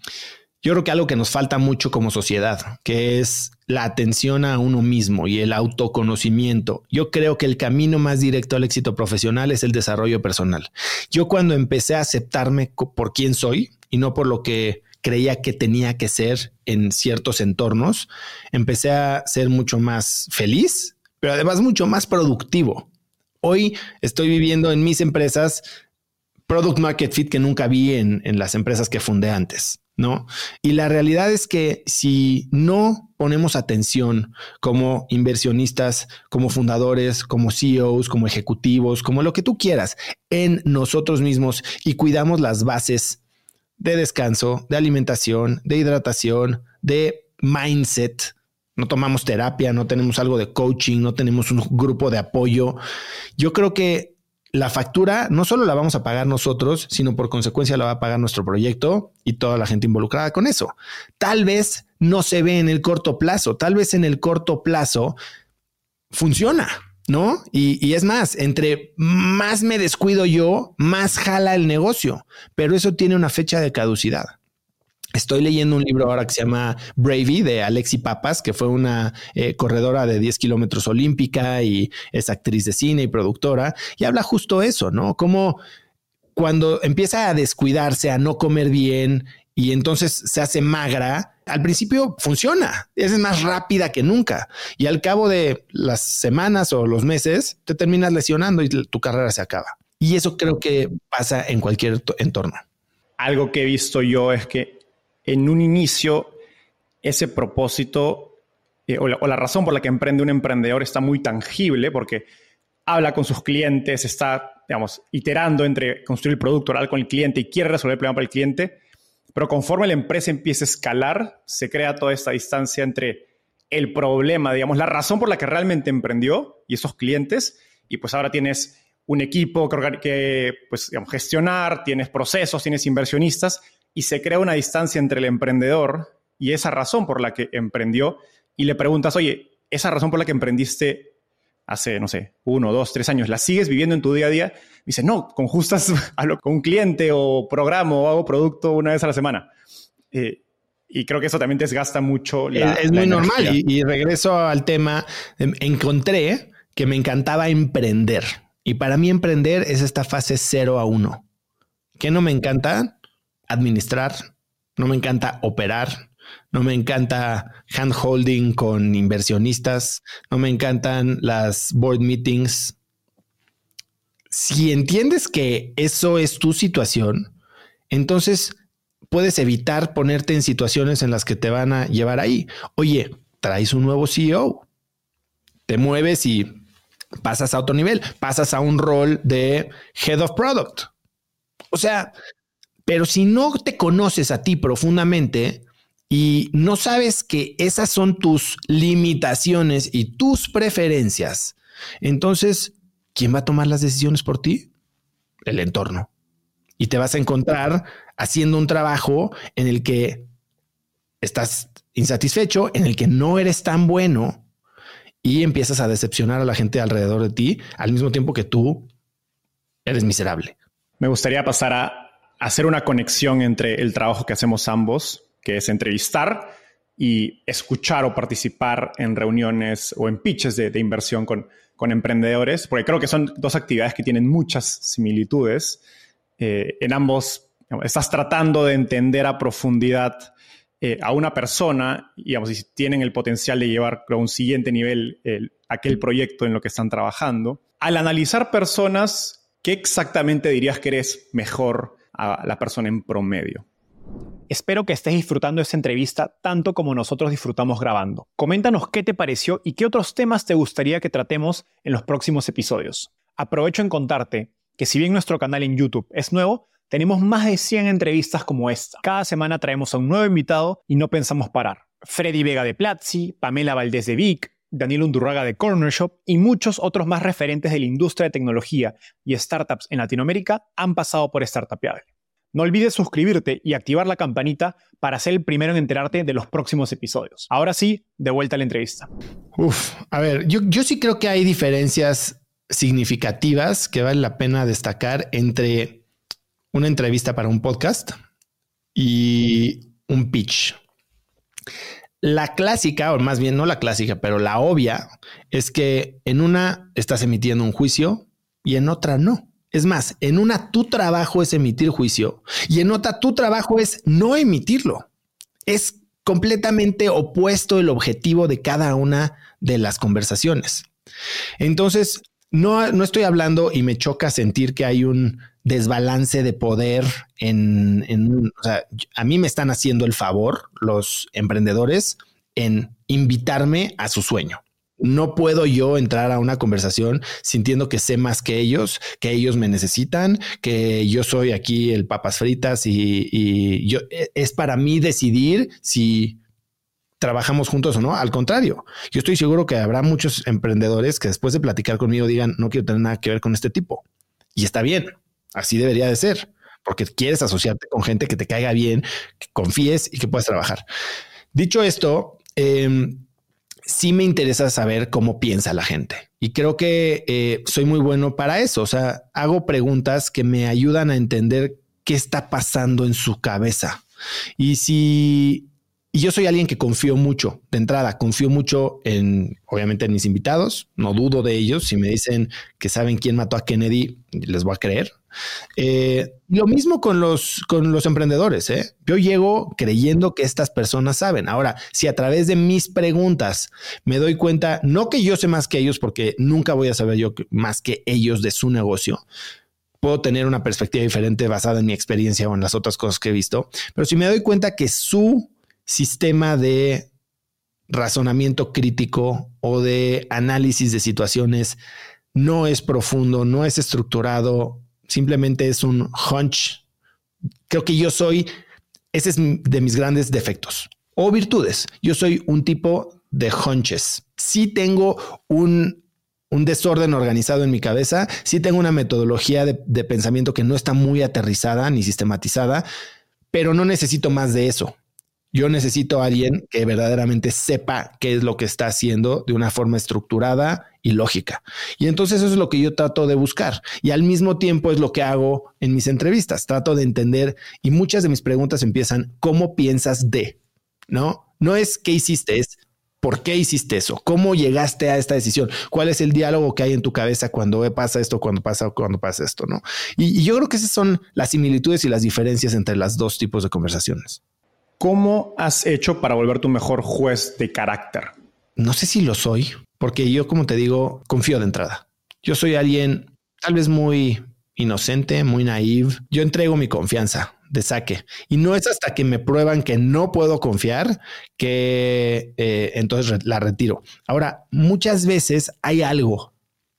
yo creo que algo que nos falta mucho como sociedad, que es la atención a uno mismo y el autoconocimiento. Yo creo que el camino más directo al éxito profesional es el desarrollo personal. Yo cuando empecé a aceptarme por quién soy y no por lo que creía que tenía que ser en ciertos entornos, empecé a ser mucho más feliz, pero además mucho más productivo. Hoy estoy viviendo en mis empresas product market fit que nunca vi en, en las empresas que fundé antes. ¿no? Y la realidad es que si no ponemos atención como inversionistas, como fundadores, como CEOs, como ejecutivos, como lo que tú quieras, en nosotros mismos y cuidamos las bases de descanso, de alimentación, de hidratación, de mindset, no tomamos terapia, no tenemos algo de coaching, no tenemos un grupo de apoyo. Yo creo que la factura no solo la vamos a pagar nosotros, sino por consecuencia la va a pagar nuestro proyecto y toda la gente involucrada con eso. Tal vez no se ve en el corto plazo, tal vez en el corto plazo funciona, ¿no? Y, es más, entre más me descuido yo, más jala el negocio, pero eso tiene una fecha de caducidad. Estoy leyendo un libro ahora que se llama Bravey de Alexi Papas, que fue una eh, corredora de 10 kilómetros olímpica y es actriz de cine y productora, y habla justo eso, ¿no? Como cuando empieza a descuidarse, a no comer bien y entonces se hace magra, al principio funciona, es más rápida que nunca y al cabo de las semanas o los meses te terminas lesionando y tu carrera se acaba. Y eso creo que pasa en cualquier entorno. Algo que he visto yo es que en un inicio ese propósito eh, o, la, razón por la que emprende un emprendedor está muy tangible porque habla con sus clientes, está, digamos, iterando entre construir el producto oral con el cliente y quiere resolver el problema para el cliente, pero conforme la empresa empieza a escalar, se crea toda esta distancia entre el problema, digamos, la razón por la que realmente emprendió y esos clientes, y pues ahora tienes un equipo que, que pues, gestionar, tienes procesos, tienes inversionistas, y se crea una distancia entre el emprendedor y esa razón por la que emprendió y le preguntas, oye, esa razón por la que emprendiste hace, no sé, uno, dos, tres años, ¿la sigues viviendo en tu día a día? dice, no, con justas [laughs] con un cliente o programa o hago producto una vez a la semana. Eh, y creo que eso también desgasta mucho. La, es, muy normal. Y, y, regreso al tema, em, encontré que me encantaba emprender. Y para mí emprender es esta fase 0 a 1. ¿Qué no me encanta? Administrar, no me encanta operar, no me encanta handholding con inversionistas, no me encantan las board meetings. Si entiendes que eso es tu situación, entonces puedes evitar ponerte en situaciones en las que te van a llevar ahí. Oye, traes un nuevo CEO, te mueves y pasas a otro nivel, pasas a un rol de head of product. O sea, pero si no te conoces a ti profundamente y no sabes que esas son tus limitaciones y tus preferencias, entonces, ¿quién va a tomar las decisiones por ti? El entorno. Y te vas a encontrar haciendo un trabajo en el que estás insatisfecho, en el que no eres tan bueno y empiezas a decepcionar a la gente alrededor de ti al mismo tiempo que tú eres miserable. Me gustaría pasar a hacer una conexión entre el trabajo que hacemos ambos, que es entrevistar y escuchar o participar en reuniones o en pitches de, inversión con, emprendedores, porque creo que son dos actividades que tienen muchas similitudes. Eh, en ambos estás tratando de entender a profundidad eh, a una persona, digamos, y si tienen el potencial de llevar a un siguiente nivel aquel proyecto en lo que están trabajando. Al analizar personas, ¿qué exactamente dirías que eres mejor a la persona en promedio. Espero que estés disfrutando esta entrevista tanto como nosotros disfrutamos grabando. Coméntanos qué te pareció y qué otros temas te gustaría que tratemos en los próximos episodios. Aprovecho en contarte que si bien nuestro canal en YouTube es nuevo, tenemos más de 100 entrevistas como esta. Cada semana traemos a un nuevo invitado y no pensamos parar. Freddy Vega de Platzi, Pamela Valdés de Vic, Daniel Undurraga de Corner Shop y muchos otros más referentes de la industria de tecnología y startups en Latinoamérica han pasado por Startupiable. No olvides suscribirte y activar la campanita para ser el primero en enterarte de los próximos episodios. Ahora sí, de vuelta a la entrevista. Uf, a ver, yo, yo sí creo que hay diferencias significativas que vale la pena destacar entre una entrevista para un podcast y un pitch. La clásica, o más bien no la clásica, pero la obvia, es que en una estás emitiendo un juicio y en otra no. Es más, en una tu trabajo es emitir juicio y en otra tu trabajo es no emitirlo. Es completamente opuesto el objetivo de cada una de las conversaciones. Entonces, no, no estoy hablando y me choca sentir que hay un desbalance de poder en, en, a mí me están haciendo el favor los emprendedores en invitarme a su sueño. No puedo yo entrar a una conversación sintiendo que sé más que ellos, que ellos me necesitan, que yo soy aquí el papas fritas y, y yo e, es para mí decidir si trabajamos juntos o no. Al contrario, yo estoy seguro que habrá muchos emprendedores que después de platicar conmigo digan no quiero tener nada que ver con este tipo y está bien. Así debería de ser porque quieres asociarte con gente que te caiga bien, que confíes y que puedas trabajar. Dicho esto, eh, sí me interesa saber cómo piensa la gente. Y creo que eh, soy muy bueno para eso. O sea, hago preguntas que me ayudan a entender qué está pasando en su cabeza. Y si y yo soy alguien que confío mucho de entrada, confío mucho en, obviamente, en mis invitados, no dudo de ellos. Si me dicen que saben quién mató a Kennedy, les voy a creer. Eh, lo mismo con los, con los emprendedores. ¿eh? Yo llego creyendo que estas personas saben. Ahora, si a través de mis preguntas me doy cuenta, no que yo sé más que ellos, porque nunca voy a saber yo más que ellos de su negocio, puedo tener una perspectiva diferente basada en mi experiencia o en las otras cosas que he visto. Pero si me doy cuenta que su sistema de razonamiento crítico o de análisis de situaciones no es profundo, no es estructurado, simplemente es un hunch. Creo que yo soy, ese es de mis grandes defectos o virtudes. Yo soy un tipo de hunches. Sí tengo un, un desorden organizado en mi cabeza, sí tengo una metodología de, de pensamiento que no está muy aterrizada ni sistematizada, pero no necesito más de eso. Yo necesito a alguien que verdaderamente sepa qué es lo que está haciendo de una forma estructurada y lógica. Y entonces eso es lo que yo trato de buscar. Y al mismo tiempo es lo que hago en mis entrevistas. Trato de entender y muchas de mis preguntas empiezan, ¿cómo piensas de? ¿No? No es qué hiciste, es ¿Por qué hiciste eso? ¿Cómo llegaste a esta decisión? ¿Cuál es el diálogo que hay en tu cabeza cuando pasa esto, cuando pasa, cuando pasa esto? ¿no? Y, y yo creo que esas son las similitudes y las diferencias entre las dos tipos de conversaciones. ¿Cómo has hecho para volver tu mejor juez de carácter? No sé si lo soy, porque yo, como te digo, confío de entrada. Yo soy alguien tal vez muy inocente, muy naive. Yo entrego mi confianza de saque y no es hasta que me prueban que no puedo confiar que eh, entonces la retiro. Ahora, muchas veces hay algo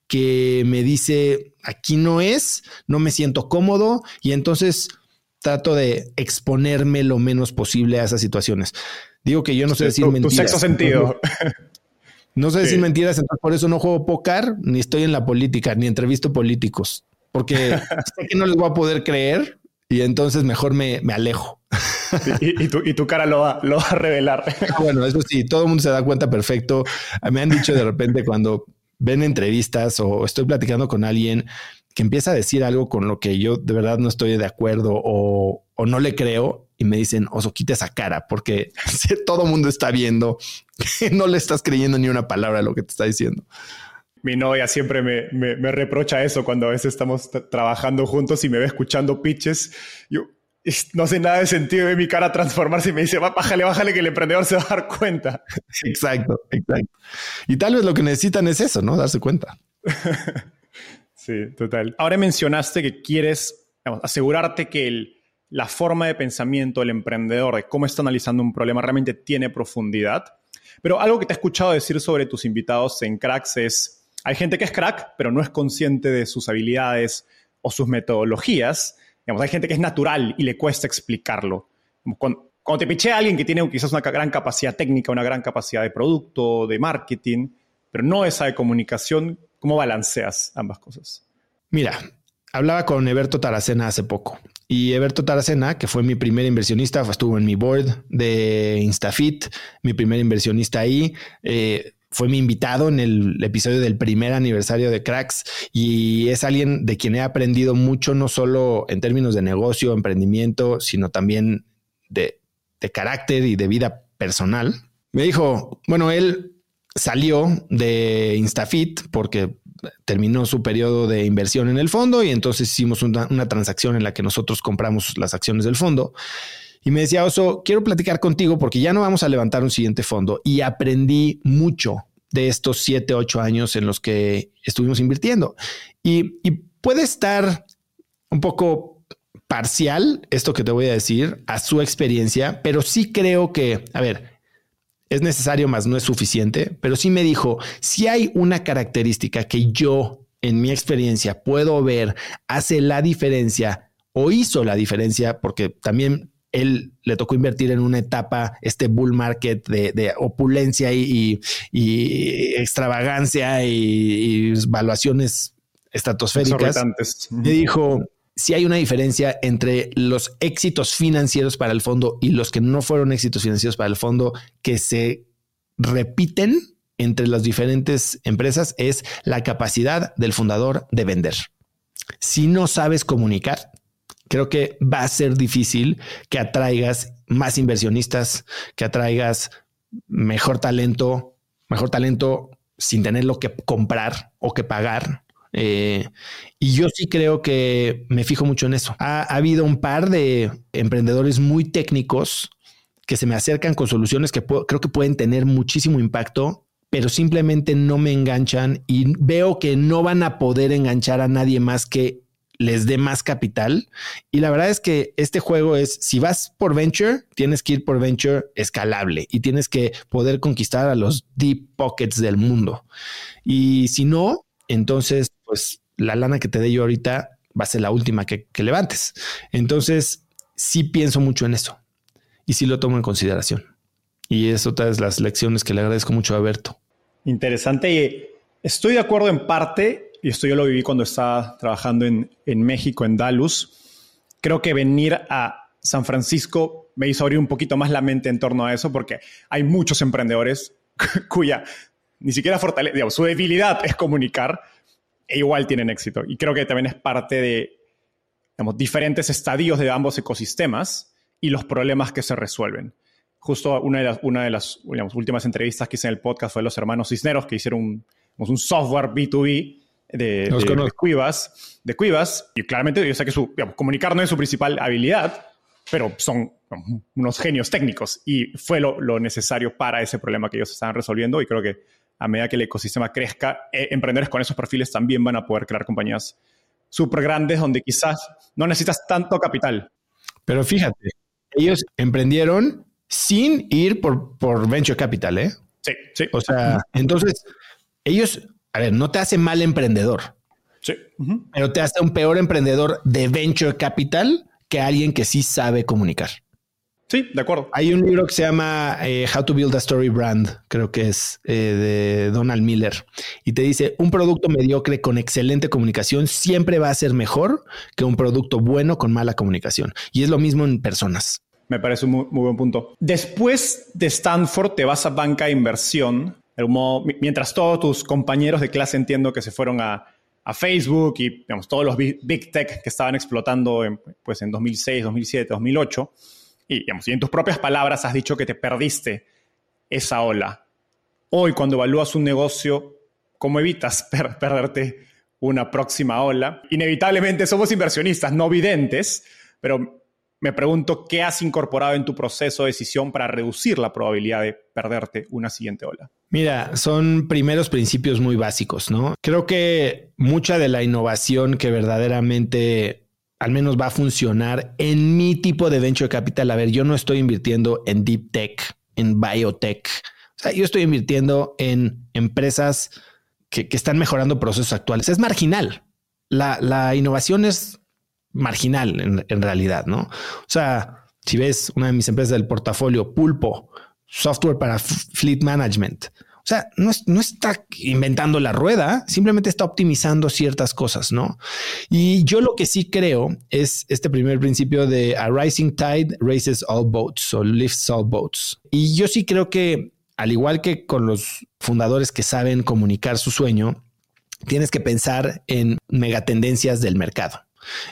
que me dice aquí no es, no me siento cómodo y entonces trato de exponerme lo menos posible a esas situaciones. Digo que yo no sé decir mentiras. Tu sexto sentido. [laughs] No sé decir mentiras, entonces por eso no juego póker, ni estoy en la política, ni entrevisto políticos, porque [laughs] sé que no les voy a poder creer y entonces mejor me, me alejo. y, tu, y, tu, cara lo va, lo va a revelar. [laughs] Ah, bueno, eso sí, todo el mundo se da cuenta perfecto. Me han dicho de repente cuando ven entrevistas o estoy platicando con alguien que empieza a decir algo con lo que yo de verdad no estoy de acuerdo o, no le creo y me dicen, oso, quita esa cara porque [laughs] todo el mundo está viendo que [laughs] no le estás creyendo ni una palabra a lo que te está diciendo. Mi novia siempre me, reprocha eso cuando a veces estamos trabajando juntos y me ve escuchando pitches. Yo no sé nada de sentido de mi cara transformarse y me dice, bájale, bájale que el emprendedor se va a dar cuenta. [laughs] Exacto, exacto. Y tal vez lo que necesitan es eso, ¿no? Darse cuenta. Sí, total. Ahora mencionaste que quieres asegurarte que la forma de pensamiento del emprendedor, de cómo está analizando un problema, realmente tiene profundidad. Pero algo que te he escuchado decir sobre tus invitados en Cracks es, hay gente que es crack, pero no es consciente de sus habilidades o sus metodologías. hay gente que es natural y le cuesta explicarlo. Cuando, cuando te piché a alguien que tiene quizás una gran capacidad técnica, una gran capacidad de producto, de marketing, pero no esa de comunicación, ¿Cómo balanceas ambas cosas? Mira, hablaba con Eberto Taracena hace poco y Eberto Taracena, que fue mi primer inversionista, estuvo en mi board de Instafit, mi primer inversionista ahí. Eh, fue mi invitado en el episodio del primer aniversario de Cracks y es alguien de quien he aprendido mucho, no solo en términos de negocio, emprendimiento, sino también de, de carácter y de vida personal. Me dijo, bueno, él salió de Instafit porque terminó su periodo de inversión en el fondo y entonces hicimos una, transacción en la que nosotros compramos las acciones del fondo. Y me decía, Oso, quiero platicar contigo porque ya no vamos a levantar un siguiente fondo y aprendí mucho de estos siete, ocho años en los que estuvimos invirtiendo. Y, y puede estar un poco parcial esto que te voy a decir a su experiencia, pero sí creo que, a ver, es necesario más no es suficiente, pero sí me dijo, si hay una característica que yo en mi experiencia puedo ver hace la diferencia o hizo la diferencia, porque también él le tocó invertir en una etapa, este bull market de, opulencia y, extravagancia y, valuaciones estratosféricas. Me dijo, si hay una diferencia entre los éxitos financieros para el fondo y los que no fueron éxitos financieros para el fondo que se repiten entre las diferentes empresas es la capacidad del fundador de vender. Si no sabes comunicar, creo que va a ser difícil que atraigas más inversionistas, que atraigas mejor talento, mejor talento sin tener lo que comprar o que pagar. Eh, y yo sí creo que me fijo mucho en eso. Ha, habido un par de emprendedores muy técnicos que se me acercan con soluciones que creo que pueden tener muchísimo impacto, pero simplemente no me enganchan y veo que no van a poder enganchar a nadie más que les dé más capital. Y la verdad es que este juego es, si vas por venture, tienes que ir por venture escalable y tienes que poder conquistar a los deep pockets del mundo. Y si no, entonces, pues la lana que te dé yo ahorita va a ser la última que, levantes. Entonces, sí pienso mucho en eso y sí lo tomo en consideración. Y es otra de las lecciones que le agradezco mucho a Berto. Interesante estoy de acuerdo en parte y esto yo lo viví cuando estaba trabajando en, en México, en Dallas, creo que venir a San Francisco me hizo abrir un poquito más la mente en torno a eso, porque hay muchos emprendedores [laughs] cuya ni siquiera fortaleza, digamos, su debilidad es comunicar, e igual tienen éxito. Y creo que también es parte de, digamos, diferentes estadios de ambos ecosistemas y los problemas que se resuelven. Justo una de las, una de las últimas entrevistas que hice en el podcast fue los hermanos Cisneros, que hicieron un, un software B2B de, de, Cuivas, de Cuivas, y claramente yo sé que su, comunicar no es su principal habilidad, pero son unos genios técnicos y fue lo, lo, necesario para ese problema que ellos estaban resolviendo y creo que a medida que el ecosistema crezca, eh, emprendedores con esos perfiles también van a poder crear compañías súper grandes donde quizás no necesitas tanto capital. Pero fíjate, ellos emprendieron sin ir por, por venture capital, ¿eh? Sí, sí. O sea, entonces ellos a ver, no te hace mal emprendedor. Sí. Pero te hace un peor emprendedor de venture capital que alguien que sí sabe comunicar. Sí, de acuerdo. Hay un libro que se llama eh, How to Build a Story Brand, creo que es eh, de Donald Miller, y te dice, un producto mediocre con excelente comunicación siempre va a ser mejor que un producto bueno con mala comunicación. Y es lo mismo en personas. Me parece un muy, muy buen punto. Después de Stanford te vas a banca de inversión mientras todos tus compañeros de clase entiendo que se fueron a, Facebook y digamos, todos los big, tech que estaban explotando en, pues, en 2006, 2007, 2008, y, y en tus propias palabras has dicho que te perdiste esa ola. Hoy, cuando evalúas un negocio, ¿cómo evitas [laughs] perderte una próxima ola? Inevitablemente somos inversionistas, no videntes, pero me pregunto qué has incorporado en tu proceso de decisión para reducir la probabilidad de perderte una siguiente ola. Mira, son primeros principios muy básicos, ¿no? Creo que mucha de la innovación que verdaderamente al menos va a funcionar en mi tipo de venture capital. A ver, yo no estoy invirtiendo en deep tech, en biotech. O sea, yo estoy invirtiendo en empresas que, están mejorando procesos actuales. Es marginal. La, innovación es marginal en, realidad, ¿no? O sea, si ves una de mis empresas del portafolio, Pulpo, software para fleet management, sea, no, no, está inventando la rueda, simplemente está optimizando ciertas cosas, ¿no? Y yo lo que sí creo es este primer principio de a rising tide raises all boats o lifts all boats. Y yo sí creo que, al igual que con los fundadores que saben comunicar su sueño, tienes que pensar en megatendencias del mercado.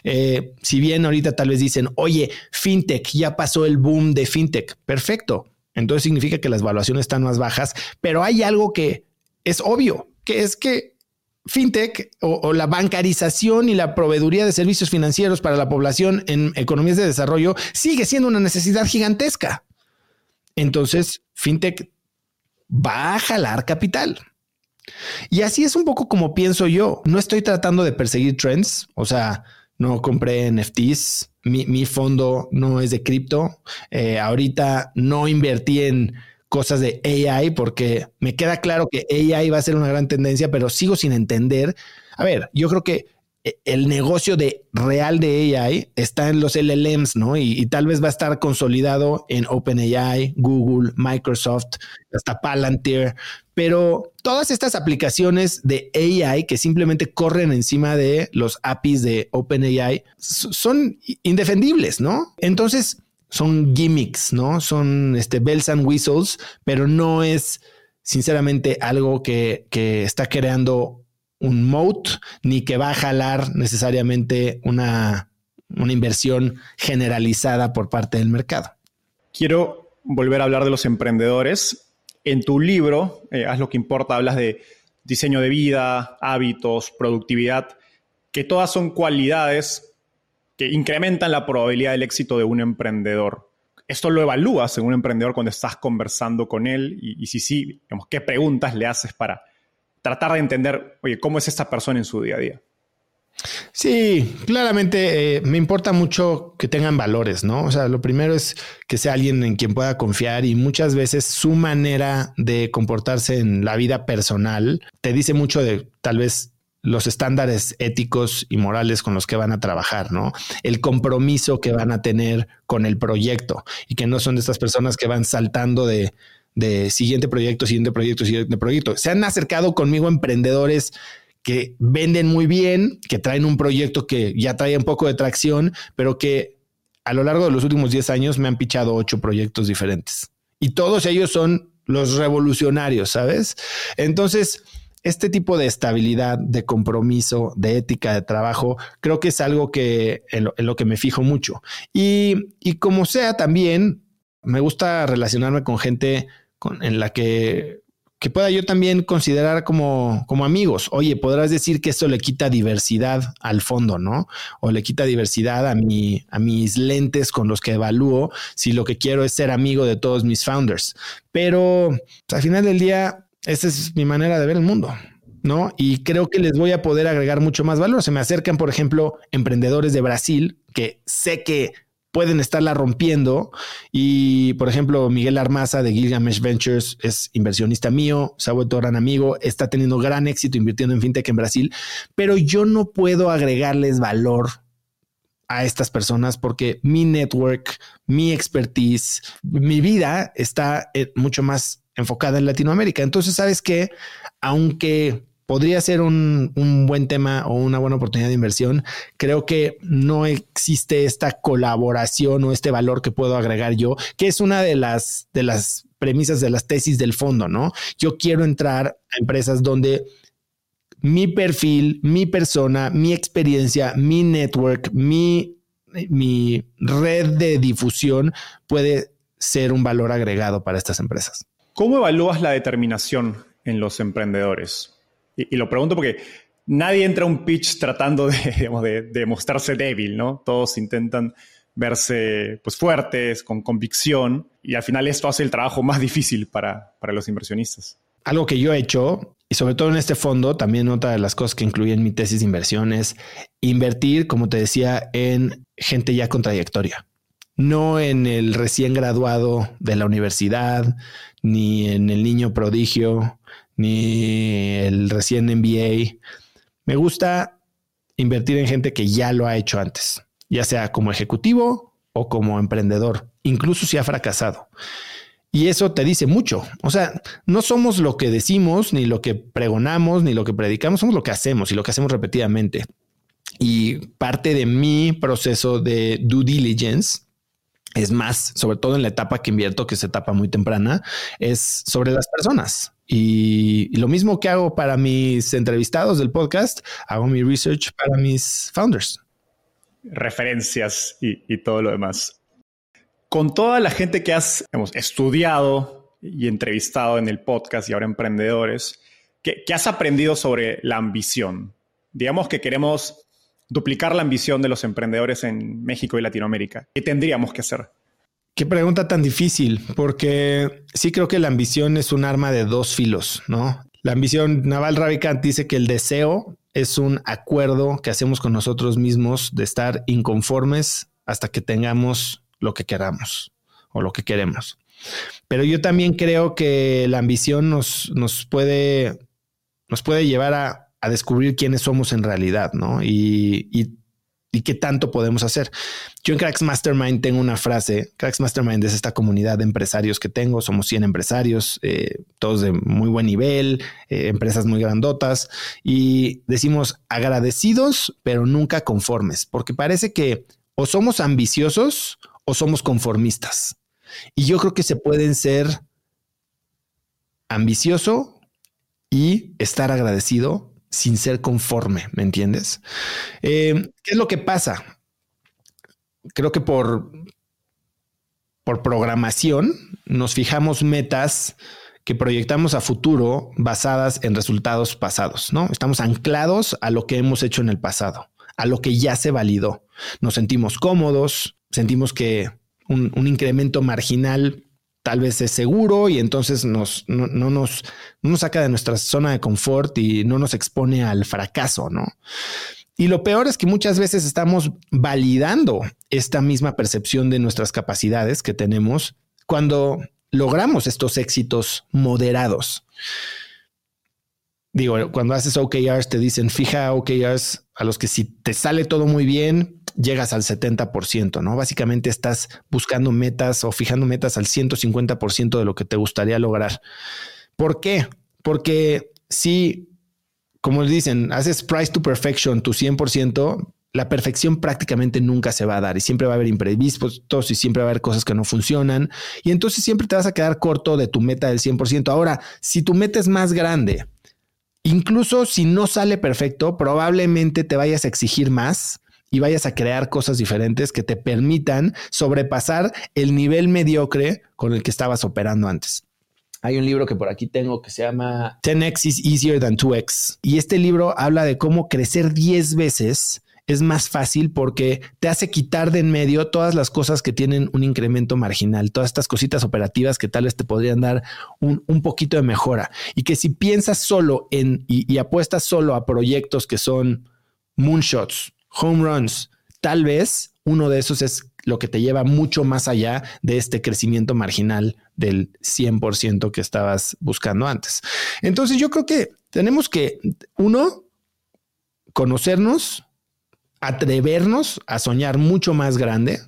Eh, si bien ahorita tal vez dicen, oye, fintech, ya pasó el boom de fintech, perfecto. Entonces significa que las valuaciones están más bajas, pero hay algo que es obvio, que es que fintech o, la bancarización y la proveeduría de servicios financieros para la población en economías de desarrollo sigue siendo una necesidad gigantesca. Entonces, fintech va a jalar capital. Y así es un poco como pienso yo. No estoy tratando de perseguir trends. O sea, no compré NFTs, mi, fondo no es de cripto, eh, ahorita no invertí en cosas de AI porque me queda claro que AI va a ser una gran tendencia, pero sigo sin entender. A ver, yo creo que eh, el negocio de real de AI está en los LLMs, ¿no? Y, tal vez va a estar consolidado en OpenAI, Google, Microsoft, hasta Palantir, pero todas estas aplicaciones de AI que simplemente corren encima de los APIs de OpenAI son indefendibles, ¿no? Entonces son gimmicks, ¿no? Son este bells and whistles, pero no es sinceramente algo que, que está creando un moat ni que va a jalar necesariamente una, una inversión generalizada por parte del mercado. Quiero volver a hablar de los emprendedores. En tu libro, eh, Haz lo que importa, hablas de diseño de vida, hábitos, productividad, que todas son cualidades que incrementan la probabilidad del éxito de un emprendedor. Esto lo evalúas en un emprendedor cuando estás conversando con él y, si sí, ¿qué preguntas le haces para, tratar de entender, oye, cómo es esta persona en su día a día. Sí, claramente eh, me importa mucho que tengan valores, ¿no? O sea, lo primero es que sea alguien en quien pueda confiar y muchas veces su manera de comportarse en la vida personal te dice mucho de tal vez los estándares éticos y morales con los que van a trabajar, ¿no? El compromiso que van a tener con el proyecto y que no son de estas personas que van saltando de, de siguiente proyecto, siguiente proyecto, siguiente proyecto. Se han acercado conmigo emprendedores que venden muy bien, que traen un proyecto que ya trae un poco de tracción, pero que a lo largo de los últimos 10 años me han pichado ocho proyectos diferentes. Y todos ellos son los revolucionarios, ¿sabes? Entonces, este tipo de estabilidad, de compromiso, de ética de trabajo, creo que es algo que en lo, que me fijo mucho. Y, y como sea, también me gusta relacionarme con gente en la que, que pueda yo también considerar como, como amigos. Oye, podrás decir que esto le quita diversidad al fondo, ¿no? O le quita diversidad a, mi, a mis lentes con los que evalúo si lo que quiero es ser amigo de todos mis founders. Pero pues, al final del día, esa es mi manera de ver el mundo. ¿no? Y creo que les voy a poder agregar mucho más valor. Se me acercan, por ejemplo, emprendedores de Brasil que sé que pueden estarla rompiendo. Y, por ejemplo, Miguel Armaza de Gilgamesh Ventures es inversionista mío, se ha vuelto gran amigo, está teniendo gran éxito invirtiendo en fintech en Brasil, pero yo no puedo agregarles valor a estas personas porque mi network, mi expertise, mi vida está mucho más enfocada en Latinoamérica. Entonces, ¿sabes que Aunque podría ser un, buen tema o una buena oportunidad de inversión. Creo que no existe esta colaboración o este valor que puedo agregar yo, que es una de las, de las premisas de las tesis del fondo, ¿no? Yo quiero entrar a empresas donde mi perfil, mi persona, mi experiencia, mi network, mi, mi red de difusión puede ser un valor agregado para estas empresas. ¿Cómo evalúas la determinación en los emprendedores? Y, lo pregunto porque nadie entra a un pitch tratando [laughs] de, mostrarse débil, ¿no? Todos intentan verse pues, fuertes, con convicción, y al final esto hace el trabajo más difícil para, para los inversionistas. Algo que yo he hecho, y sobre todo en este fondo, también otra de las cosas que incluí en mi tesis de inversión es invertir, como te decía, en gente ya con trayectoria. No en el recién graduado de la universidad, ni en el niño prodigio, ni el recién MBA. Me gusta invertir en gente que ya lo ha hecho antes, ya sea como ejecutivo o como emprendedor, incluso si ha fracasado. Y eso te dice mucho. O sea, no somos lo que decimos, ni lo que pregonamos, ni lo que predicamos, somos lo que hacemos y lo que hacemos repetidamente. Y parte de mi proceso de due diligence es más, sobre todo en la etapa que invierto, que es etapa muy temprana, es sobre las personas. Y, lo mismo que hago para mis entrevistados del podcast, hago mi research para mis founders. Referencias y, todo lo demás. Con toda la gente que has hemos estudiado y entrevistado en el podcast y ahora emprendedores, ¿qué, ¿qué has aprendido sobre la ambición? Digamos que queremos duplicar la ambición de los emprendedores en México y Latinoamérica. ¿Qué tendríamos que hacer? Qué pregunta tan difícil, porque sí creo que la ambición es un arma de dos filos, ¿no? La ambición, Naval Ravikant dice que el deseo es un acuerdo que hacemos con nosotros mismos de estar inconformes hasta que tengamos lo que queramos o lo que queremos. Pero yo también creo que la ambición nos, nos, puede, nos puede llevar a, descubrir quiénes somos en realidad, ¿no? Y, qué tanto podemos hacer. Yo en Cracks Mastermind tengo una frase. Cracks Mastermind es esta comunidad de empresarios que tengo. Somos 100 empresarios, eh, todos de muy buen nivel, eh, empresas muy grandotas. Y decimos agradecidos, pero nunca conformes, porque parece que o somos ambiciosos o somos conformistas. Y yo creo que se pueden ser ambicioso y estar agradecido sin ser conforme, ¿me entiendes? Eh, ¿Qué es lo que pasa? Creo que por, por programación nos fijamos metas que proyectamos a futuro basadas en resultados pasados, ¿no? Estamos anclados a lo que hemos hecho en el pasado, a lo que ya se validó. Nos sentimos cómodos, sentimos que un, incremento marginal tal vez es seguro y entonces nos, no, nos, nos saca de nuestra zona de confort y no nos expone al fracaso, ¿no? Y lo peor es que muchas veces estamos validando esta misma percepción de nuestras capacidades que tenemos cuando logramos estos éxitos moderados. Digo, cuando haces OKRs te dicen fija OKRs a los que si te sale todo muy bien, llegas al 70%, ¿no? Básicamente estás buscando metas o fijando metas al 150% de lo que te gustaría lograr. ¿Por qué? Porque si, como dicen, haces price to perfection tu 100%, la perfección prácticamente nunca se va a dar y siempre va a haber imprevistos y siempre va a haber cosas que no funcionan y entonces siempre te vas a quedar corto de tu meta del 100%. Ahora, si tu meta es más grande, incluso si no sale perfecto, probablemente te vayas a exigir más y vayas a crear cosas diferentes que te permitan sobrepasar el nivel mediocre con el que estabas operando antes. Hay un libro que por aquí tengo que se llama 10x is easier than 2x. Y este libro habla de cómo crecer 10 veces es más fácil porque te hace quitar de en medio todas las cosas que tienen un incremento marginal, todas estas cositas operativas que tal vez te podrían dar un, poquito de mejora. Y que si piensas solo en y apuestas solo a proyectos que son moonshots, home runs. Tal vez uno de esos es lo que te lleva mucho más allá de este crecimiento marginal del 100% que estabas buscando antes. Entonces yo creo que tenemos que, uno, conocernos, atrevernos a soñar mucho más grande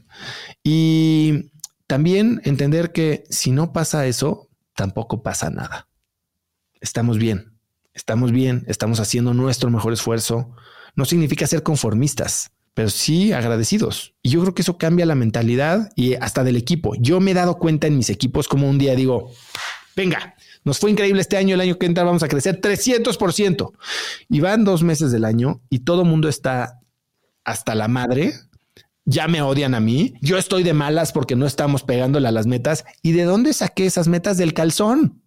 y también entender que si no pasa eso, tampoco pasa nada. Estamos bien, estamos bien, estamos haciendo nuestro mejor esfuerzo, no significa ser conformistas, pero sí agradecidos. Y yo creo que eso cambia la mentalidad y hasta del equipo. Yo me he dado cuenta en mis equipos como un día digo, venga, nos fue increíble este año, el año que entra vamos a crecer 300%. Y van dos meses del año y todo el mundo está hasta la madre. Ya me odian a mí. Yo estoy de malas porque no estamos pegándole a las metas. ¿Y de dónde saqué esas metas del calzón?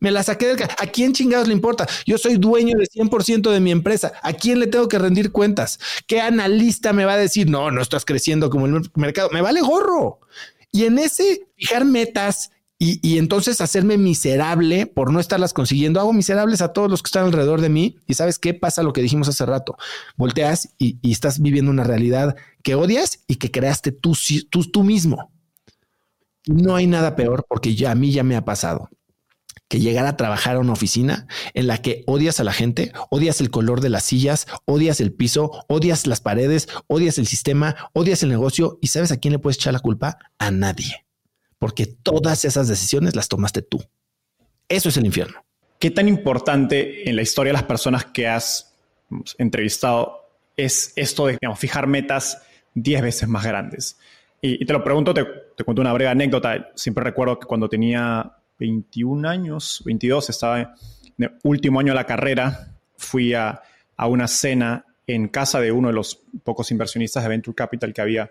Me la saqué del... ¿A quién chingados le importa? Yo soy dueño de 100% de mi empresa. ¿A quién le tengo que rendir cuentas? ¿Qué analista me va a decir, no, no estás creciendo como el mercado? Me vale gorro. Y en ese fijar metas y, entonces hacerme miserable por no estarlas consiguiendo, hago miserables a todos los que están alrededor de mí. Y sabes qué pasa lo que dijimos hace rato. Volteas y, estás viviendo una realidad que odias y que creaste tú, tú, tú mismo. No hay nada peor porque ya a mí ya me ha pasado que llegar a trabajar a una oficina en la que odias a la gente, odias el color de las sillas, odias el piso, odias las paredes, odias el sistema, odias el negocio y sabes a quién le puedes echar la culpa? A nadie, porque todas esas decisiones las tomaste tú. Eso es el infierno. ¿Qué tan importante en la historia de las personas que has entrevistado es esto de fijar metas 10 veces más grandes? Y, te lo pregunto, te, te cuento una breve anécdota. Siempre recuerdo que cuando tenía 21 años, 22, estaba en el último año de la carrera, fui a, una cena en casa de uno de los pocos inversionistas de Venture Capital que había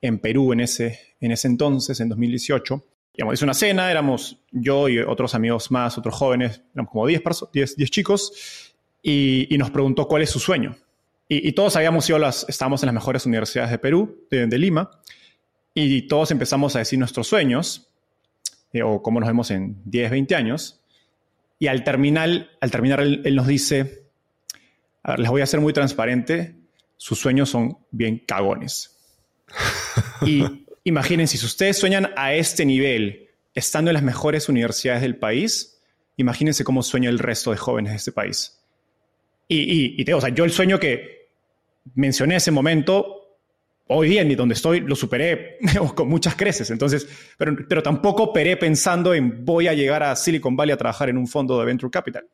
en Perú en ese, en ese entonces, en 2018. Digamos, hice una cena, éramos yo y otros amigos más, otros jóvenes, éramos como 10, 10, chicos, y, nos preguntó cuál es su sueño. Y, todos habíamos ido, las, estábamos en las mejores universidades de Perú, de Lima, y todos empezamos a decir nuestros sueños. Eh, o cómo nos vemos en 10, 20 años. Y al terminar, al terminar él, nos dice, A ver, les voy a ser muy transparente. Sus sueños son bien cagones. [laughs] y imagínense, si ustedes sueñan a este nivel, estando en las mejores universidades del país, imagínense cómo sueña el resto de jóvenes de este país. Y, y, o sea, yo el sueño que mencioné en ese momento, hoy día, ni donde estoy, lo superé [laughs] con muchas creces. Entonces, pero, pero tampoco operé pensando en voy a llegar a Silicon Valley a trabajar en un fondo de Venture Capital.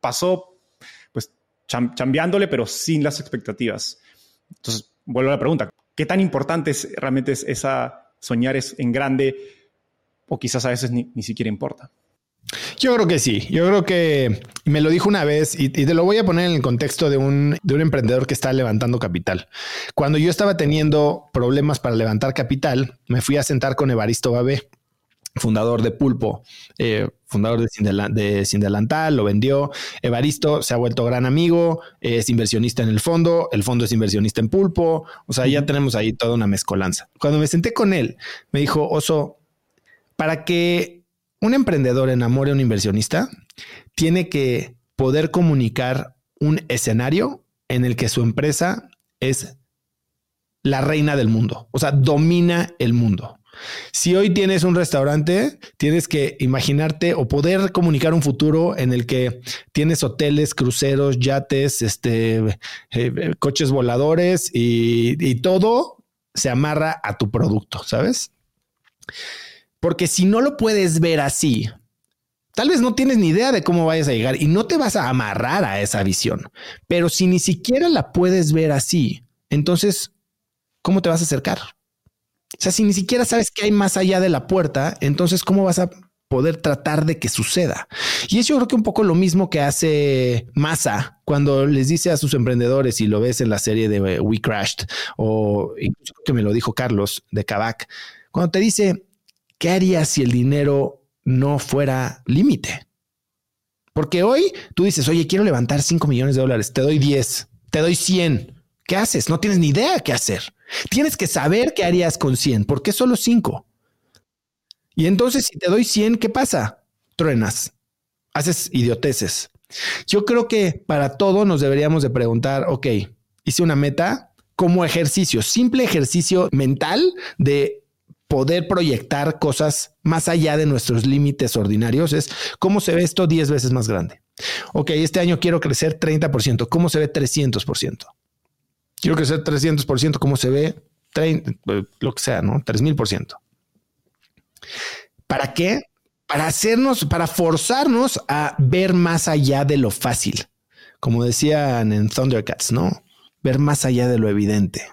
Pasó, pues, chambeándole, pero sin las expectativas. Entonces, vuelvo a la pregunta, ¿qué tan importante es, realmente es esa soñar es en grande o quizás a veces ni, ni siquiera importa? Yo creo que sí. Yo creo que me lo dijo una vez y, te lo voy a poner en el contexto de un, de un emprendedor que está levantando capital. Cuando yo estaba teniendo problemas para levantar capital, me fui a sentar con Evaristo Babé, fundador de Pulpo, eh, fundador de Sin, Delantal, lo vendió. Evaristo se ha vuelto gran amigo, es inversionista en el fondo, el fondo es inversionista en Pulpo. O sea, ya tenemos ahí toda una mezcolanza. Cuando me senté con él, me dijo, Oso, para que un emprendedor enamore a un inversionista, tiene que poder comunicar un escenario en el que su empresa es la reina del mundo, o sea, domina el mundo. Si hoy tienes un restaurante, tienes que imaginarte o poder comunicar un futuro en el que tienes hoteles, cruceros, yates, este, eh, coches voladores y todo se amarra a tu producto, ¿sabes? Porque si no lo puedes ver así, tal vez no tienes ni idea de cómo vayas a llegar y no te vas a amarrar a esa visión. Pero si ni siquiera la puedes ver así, entonces, ¿cómo te vas a acercar? O sea, si ni siquiera sabes qué hay más allá de la puerta, entonces, ¿cómo vas a poder tratar de que suceda? Y es yo creo que un poco lo mismo que hace Massa cuando les dice a sus emprendedores y lo ves en la serie de We Crashed o incluso que me lo dijo Carlos de Kavak, cuando te dice, ¿qué harías si el dinero no fuera límite? Porque hoy tú dices, oye, quiero levantar 5 millones de dólares, te doy 10, te doy 100. ¿Qué haces? No tienes ni idea qué hacer. Tienes que saber qué harías con 100. ¿Por qué solo 5? Y entonces, si te doy 100, ¿qué pasa? Truenas, haces idioteces. Yo creo que para todo nos deberíamos de preguntar, ok, hice una meta como ejercicio, simple ejercicio mental de poder proyectar cosas más allá de nuestros límites ordinarios es cómo se ve esto 10 veces más grande. Ok, este año quiero crecer 30%, ¿cómo se ve 300%? Quiero crecer 300%, ¿cómo se ve 30, lo que sea, ¿no? 3000%. ¿Para qué? Para hacernos, para forzarnos a ver más allá de lo fácil. Como decían en Thundercats, ¿no? Ver más allá de lo evidente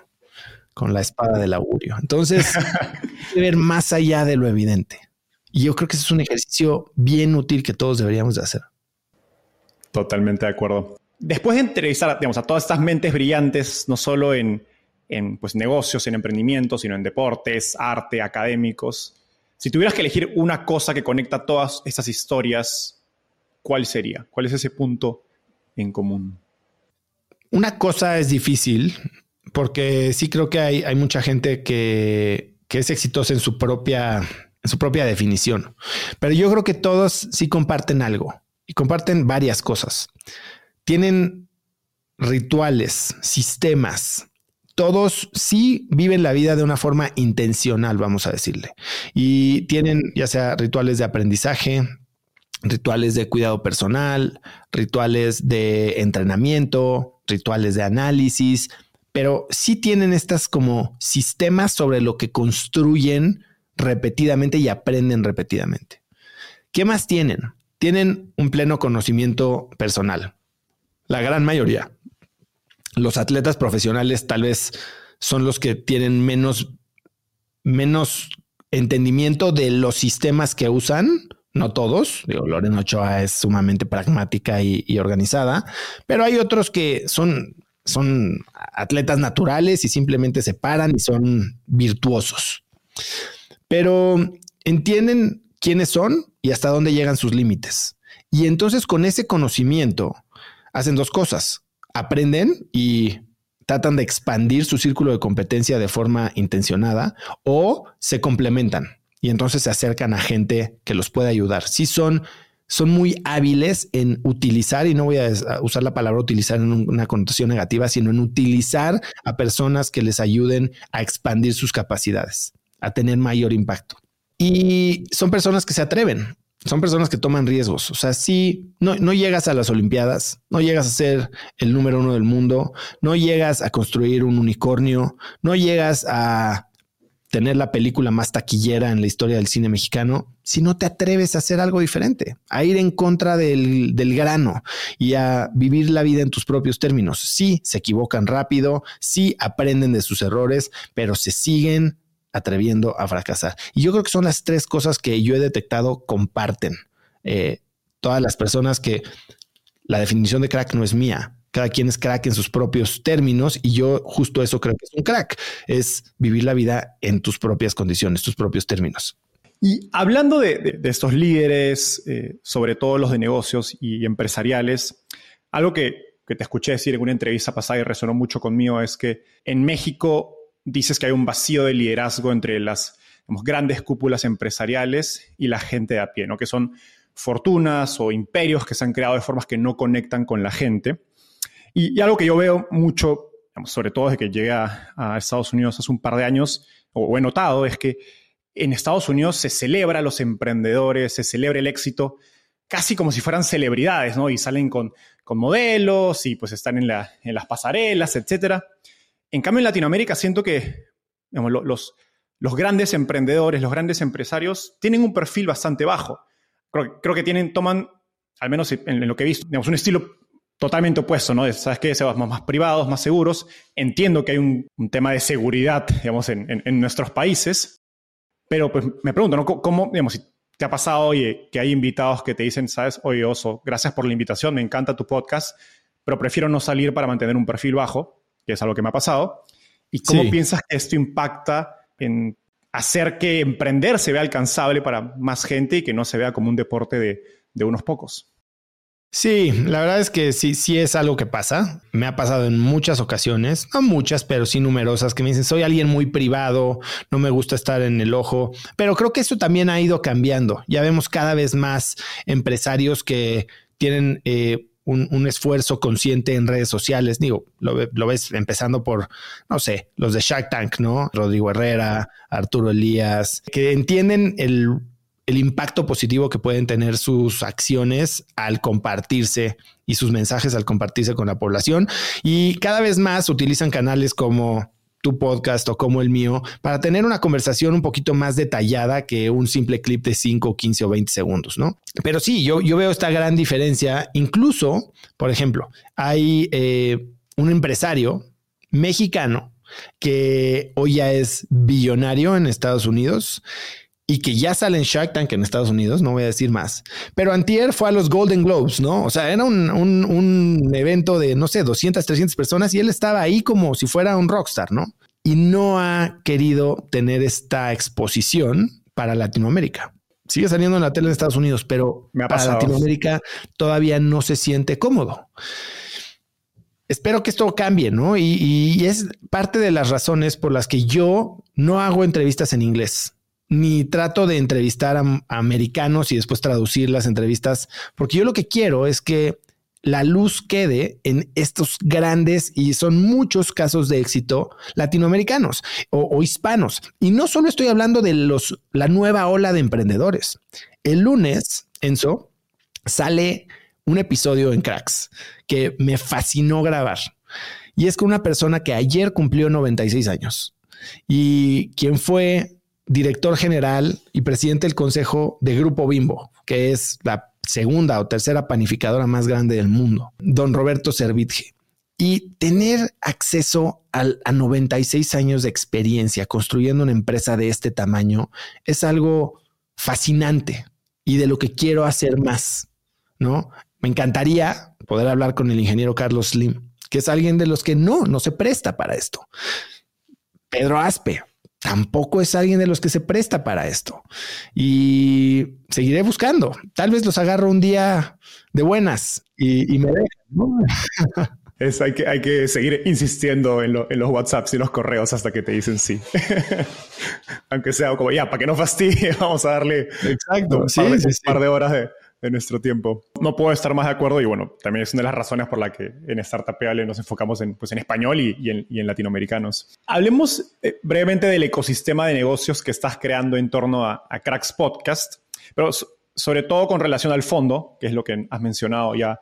con la espada del augurio. Entonces, [laughs] ver más allá de lo evidente. Y yo creo que ese es un ejercicio bien útil que todos deberíamos de hacer. Totalmente de acuerdo. Después de entrevistar digamos, a todas estas mentes brillantes, no solo en, en pues, negocios, en emprendimientos, sino en deportes, arte, académicos, si tuvieras que elegir una cosa que conecta todas estas historias, ¿cuál sería? ¿Cuál es ese punto en común? Una cosa es difícil, porque sí creo que hay, hay mucha gente que, que, es exitosa en su propia, en su propia definición. Pero yo creo que todos sí comparten algo y comparten varias cosas. Tienen rituales, sistemas. Todos sí viven la vida de una forma intencional, vamos a decirle. Y tienen ya sea rituales de aprendizaje, rituales de cuidado personal, rituales de entrenamiento, rituales de análisis, pero sí tienen estas como sistemas sobre lo que construyen repetidamente y aprenden repetidamente. ¿Qué más tienen? Tienen un pleno conocimiento personal. La gran mayoría. Los atletas profesionales tal vez son los que tienen menos, menos entendimiento de los sistemas que usan. No todos. Digo, Lorena Ochoa es sumamente pragmática y, y organizada, pero hay otros que son son atletas naturales y simplemente se paran y son virtuosos. Pero entienden quiénes son y hasta dónde llegan sus límites. Y entonces con ese conocimiento hacen dos cosas. Aprenden y tratan de expandir su círculo de competencia de forma intencionada o se complementan y entonces se acercan a gente que los puede ayudar. Si son son muy hábiles en utilizar, y no voy a usar la palabra utilizar en una connotación negativa, sino en utilizar a personas que les ayuden a expandir sus capacidades, a tener mayor impacto. Y son personas que se atreven, son personas que toman riesgos. O sea, si no, no llegas a las Olimpiadas, no llegas a ser el número uno del mundo, no llegas a construir un unicornio, no llegas a tener la película más taquillera en la historia del cine mexicano si no te atreves a hacer algo diferente, a ir en contra del, del, grano y a vivir la vida en tus propios términos. Sí, se equivocan rápido, sí aprenden de sus errores, pero se siguen atreviendo a fracasar. Y yo creo que son las tres cosas que yo he detectado comparten eh, todas las personas que la definición de crack no es mía, cada quien es crack en sus propios términos y yo justo eso creo que es un crack, es vivir la vida en tus propias condiciones, tus propios términos. Y hablando de, estos líderes, eh, sobre todo los de negocios y empresariales, algo que, te escuché decir en una entrevista pasada y resonó mucho conmigo es que en México dices que hay un vacío de liderazgo entre las grandes cúpulas empresariales y la gente de a pie, ¿no? que son fortunas o imperios que se han creado de formas que no conectan con la gente. Y, algo que yo veo mucho, sobre todo desde que llegué a, Estados Unidos hace un par de años, o, he notado, es que en Estados Unidos se celebra a los emprendedores, se celebra el éxito, casi como si fueran celebridades, ¿no? Y salen con, con modelos y pues están en, la, en, las pasarelas, etc. En cambio, en Latinoamérica siento que los, los grandes emprendedores, los grandes empresarios, tienen un perfil bastante bajo. Creo, creo que tienen, toman, al menos en, lo que he visto, digamos, un estilo totalmente opuesto, ¿no? ¿Sabes qué? Se más, privados, más seguros. Entiendo que hay un, tema de seguridad, digamos, en, nuestros países, pero pues me pregunto, ¿no? ¿Cómo, digamos, si te ha pasado, oye, que hay invitados que te dicen, sabes, oye, Oso, gracias por la invitación, me encanta tu podcast, pero prefiero no salir para mantener un perfil bajo, que es algo que me ha pasado. ¿Y cómo piensas que esto impacta en hacer que emprender se vea alcanzable para más gente y que no se vea como un deporte de unos pocos? Sí, la verdad es que sí, sí es algo que pasa. Me ha pasado en muchas ocasiones, no muchas, pero sí numerosas, que me dicen, soy alguien muy privado, no me gusta estar en el ojo, pero creo que eso también ha ido cambiando. Ya vemos cada vez más empresarios que tienen... Eh, un, esfuerzo consciente en redes sociales. Digo, lo, lo, ves empezando por, no sé, los de Shark Tank, ¿no? Rodrigo Herrera, Arturo Elías, que entienden el el impacto positivo que pueden tener sus acciones al compartirse y sus mensajes al compartirse con la población. Y cada vez más utilizan canales como tu podcast o como el mío para tener una conversación un poquito más detallada que un simple clip de 5, 15 o 20 segundos, ¿no? Pero sí, yo, yo veo esta gran diferencia. Incluso, por ejemplo, hay eh, un empresario mexicano que hoy ya es billonario en Estados Unidos y que ya sale en Shark Tank en Estados Unidos, no voy a decir más. Pero Antier fue a los Golden Globes, ¿no? O sea, era un, un, evento de, no sé, 200, 300 personas y él estaba ahí como si fuera un rockstar, ¿no? Y no ha querido tener esta exposición para Latinoamérica. Sigue saliendo en la tele en Estados Unidos, pero para Latinoamérica todavía no se siente cómodo. Espero que esto cambie, ¿no? Y, y es parte de las razones por las que yo no hago entrevistas en inglés ni trato de entrevistar a, americanos y después traducir las entrevistas, porque yo lo que quiero es que la luz quede en estos grandes y son muchos casos de éxito latinoamericanos o, hispanos. Y no solo estoy hablando de los, la nueva ola de emprendedores. El lunes, Enzo, sale un episodio en Cracks que me fascinó grabar. Y es con una persona que ayer cumplió 96 años y quien fue director general y presidente del consejo de Grupo Bimbo, que es la segunda o tercera panificadora más grande del mundo, don Roberto Servitje. Y tener acceso a 96 años de experiencia construyendo una empresa de este tamaño es algo fascinante y de lo que quiero hacer más, ¿no? Me encantaría poder hablar con el ingeniero Carlos Slim, que es alguien de los que no, no se presta para esto. Pedro Aspe, tampoco es alguien de los que se presta para esto. Y seguiré buscando. Tal vez los agarro un día de buenas y, me dejan. [laughs] Es, hay, que, hay que seguir insistiendo en, los WhatsApps y los correos hasta que te dicen sí. [laughs] Aunque sea como ya, para que no fastidie, [laughs] vamos a darle Exacto. un, par, de, horas de nuestro tiempo. No puedo estar más de acuerdo y bueno, también es una de las razones por la que en Startupeable nos enfocamos en, pues, en español y, en, latinoamericanos. Hablemos eh, brevemente del ecosistema de negocios que estás creando en torno a, Cracks Podcast, pero sobre todo con relación al fondo, que es lo que has mencionado ya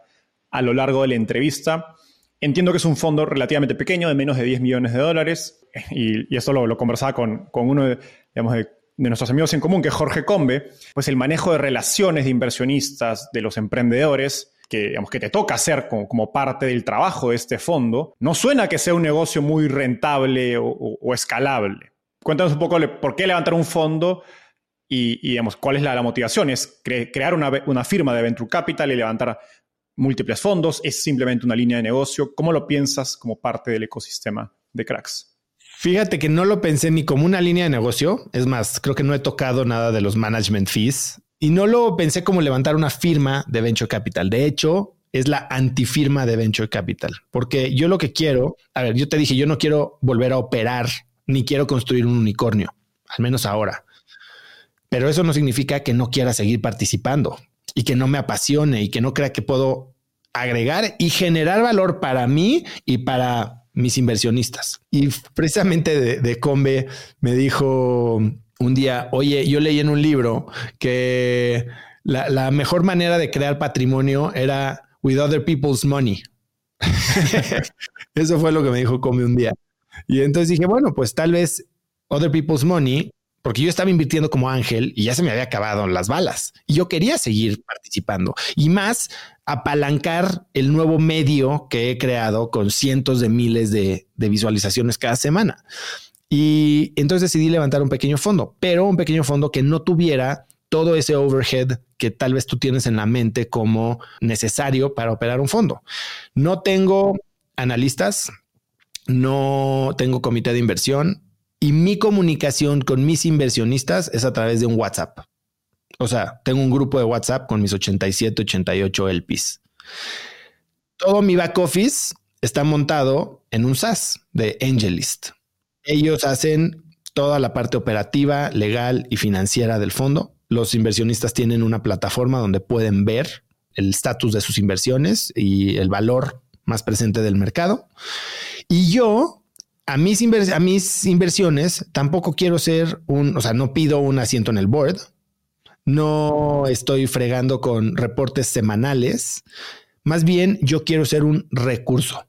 a lo largo de la entrevista. Entiendo que es un fondo relativamente pequeño, de menos de 10 millones de dólares, y, y esto lo, lo conversaba con, con uno de, digamos, de de nuestros amigos en común, que es Jorge Combe, pues el manejo de relaciones de inversionistas, de los emprendedores, que, digamos, que te toca hacer como, parte del trabajo de este fondo, no suena que sea un negocio muy rentable o, escalable. Cuéntanos un poco por qué levantar un fondo y, digamos, cuál es la, motivación. ¿Es crear una, una, firma de Venture Capital y levantar múltiples fondos? ¿Es simplemente una línea de negocio? ¿Cómo lo piensas como parte del ecosistema de Cracks? Fíjate que no lo pensé ni como una línea de negocio. Es más, creo que no he tocado nada de los management fees y no lo pensé como levantar una firma de venture capital. De hecho, es la antifirma de venture capital, porque yo lo que quiero, a ver, yo te dije, yo no quiero volver a operar ni quiero construir un unicornio, al menos ahora. Pero eso no significa que no quiera seguir participando y que no me apasione y que no crea que puedo agregar y generar valor para mí y para mis inversionistas. Y precisamente de, Combe me dijo un día, oye, yo leí en un libro que la, mejor manera de crear patrimonio era with other people's money. [laughs] Eso fue lo que me dijo Combe un día. Y entonces dije, bueno, pues tal vez other people's money porque yo estaba invirtiendo como ángel y ya se me había acabado las balas y yo quería seguir participando y más apalancar el nuevo medio que he creado con cientos de miles de, visualizaciones cada semana. Y entonces decidí levantar un pequeño fondo, pero un pequeño fondo que no tuviera todo ese overhead que tal vez tú tienes en la mente como necesario para operar un fondo. No tengo analistas, no tengo comité de inversión, y mi comunicación con mis inversionistas es a través de un WhatsApp. O sea, tengo un grupo de WhatsApp con mis 87, 88 LPs. Todo mi back office está montado en un SaaS de AngelList. Ellos hacen toda la parte operativa, legal y financiera del fondo. Los inversionistas tienen una plataforma donde pueden ver el estatus de sus inversiones y el valor más presente del mercado. Y yo a mis, a mis inversiones tampoco quiero ser un, o sea, no pido un asiento en el board, no estoy fregando con reportes semanales, más bien yo quiero ser un recurso,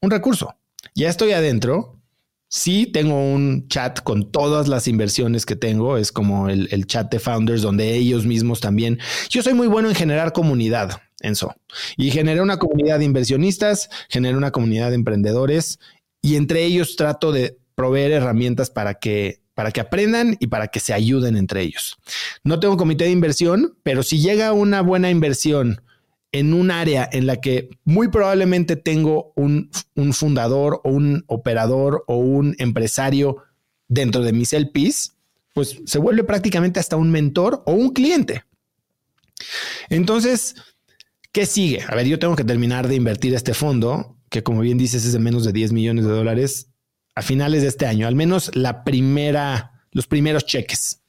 un recurso. Ya estoy adentro, sí tengo un chat con todas las inversiones que tengo, es como el, el chat de founders donde ellos mismos también, yo soy muy bueno en generar comunidad. Enzo. Y generé una comunidad de inversionistas, generé una comunidad de emprendedores y entre ellos trato de proveer herramientas para que para que aprendan y para que se ayuden entre ellos. No tengo comité de inversión, pero si llega una buena inversión en un área en la que muy probablemente tengo un, un fundador o un operador o un empresario dentro de mis LPs, pues se vuelve prácticamente hasta un mentor o un cliente. Entonces, ¿qué sigue? A ver, yo tengo que terminar de invertir este fondo que como bien dices es de menos de 10 millones de dólares a finales de este año, al menos la primera, los primeros cheques.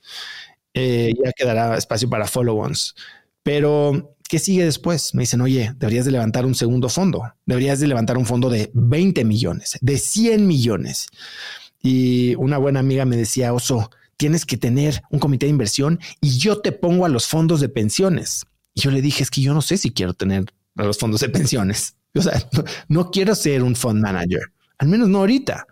Eh, ya quedará espacio para follow-ons. Pero, ¿qué sigue después? Me dicen, oye, deberías de levantar un segundo fondo. Deberías de levantar un fondo de 20 millones, de 100 millones. Y una buena amiga me decía, Oso, tienes que tener un comité de inversión y yo te pongo a los fondos de pensiones. Y yo le dije, es que yo no sé si quiero tener a los fondos de pensiones. [laughs] O sea, no, quiero ser un fund manager, al menos no ahorita.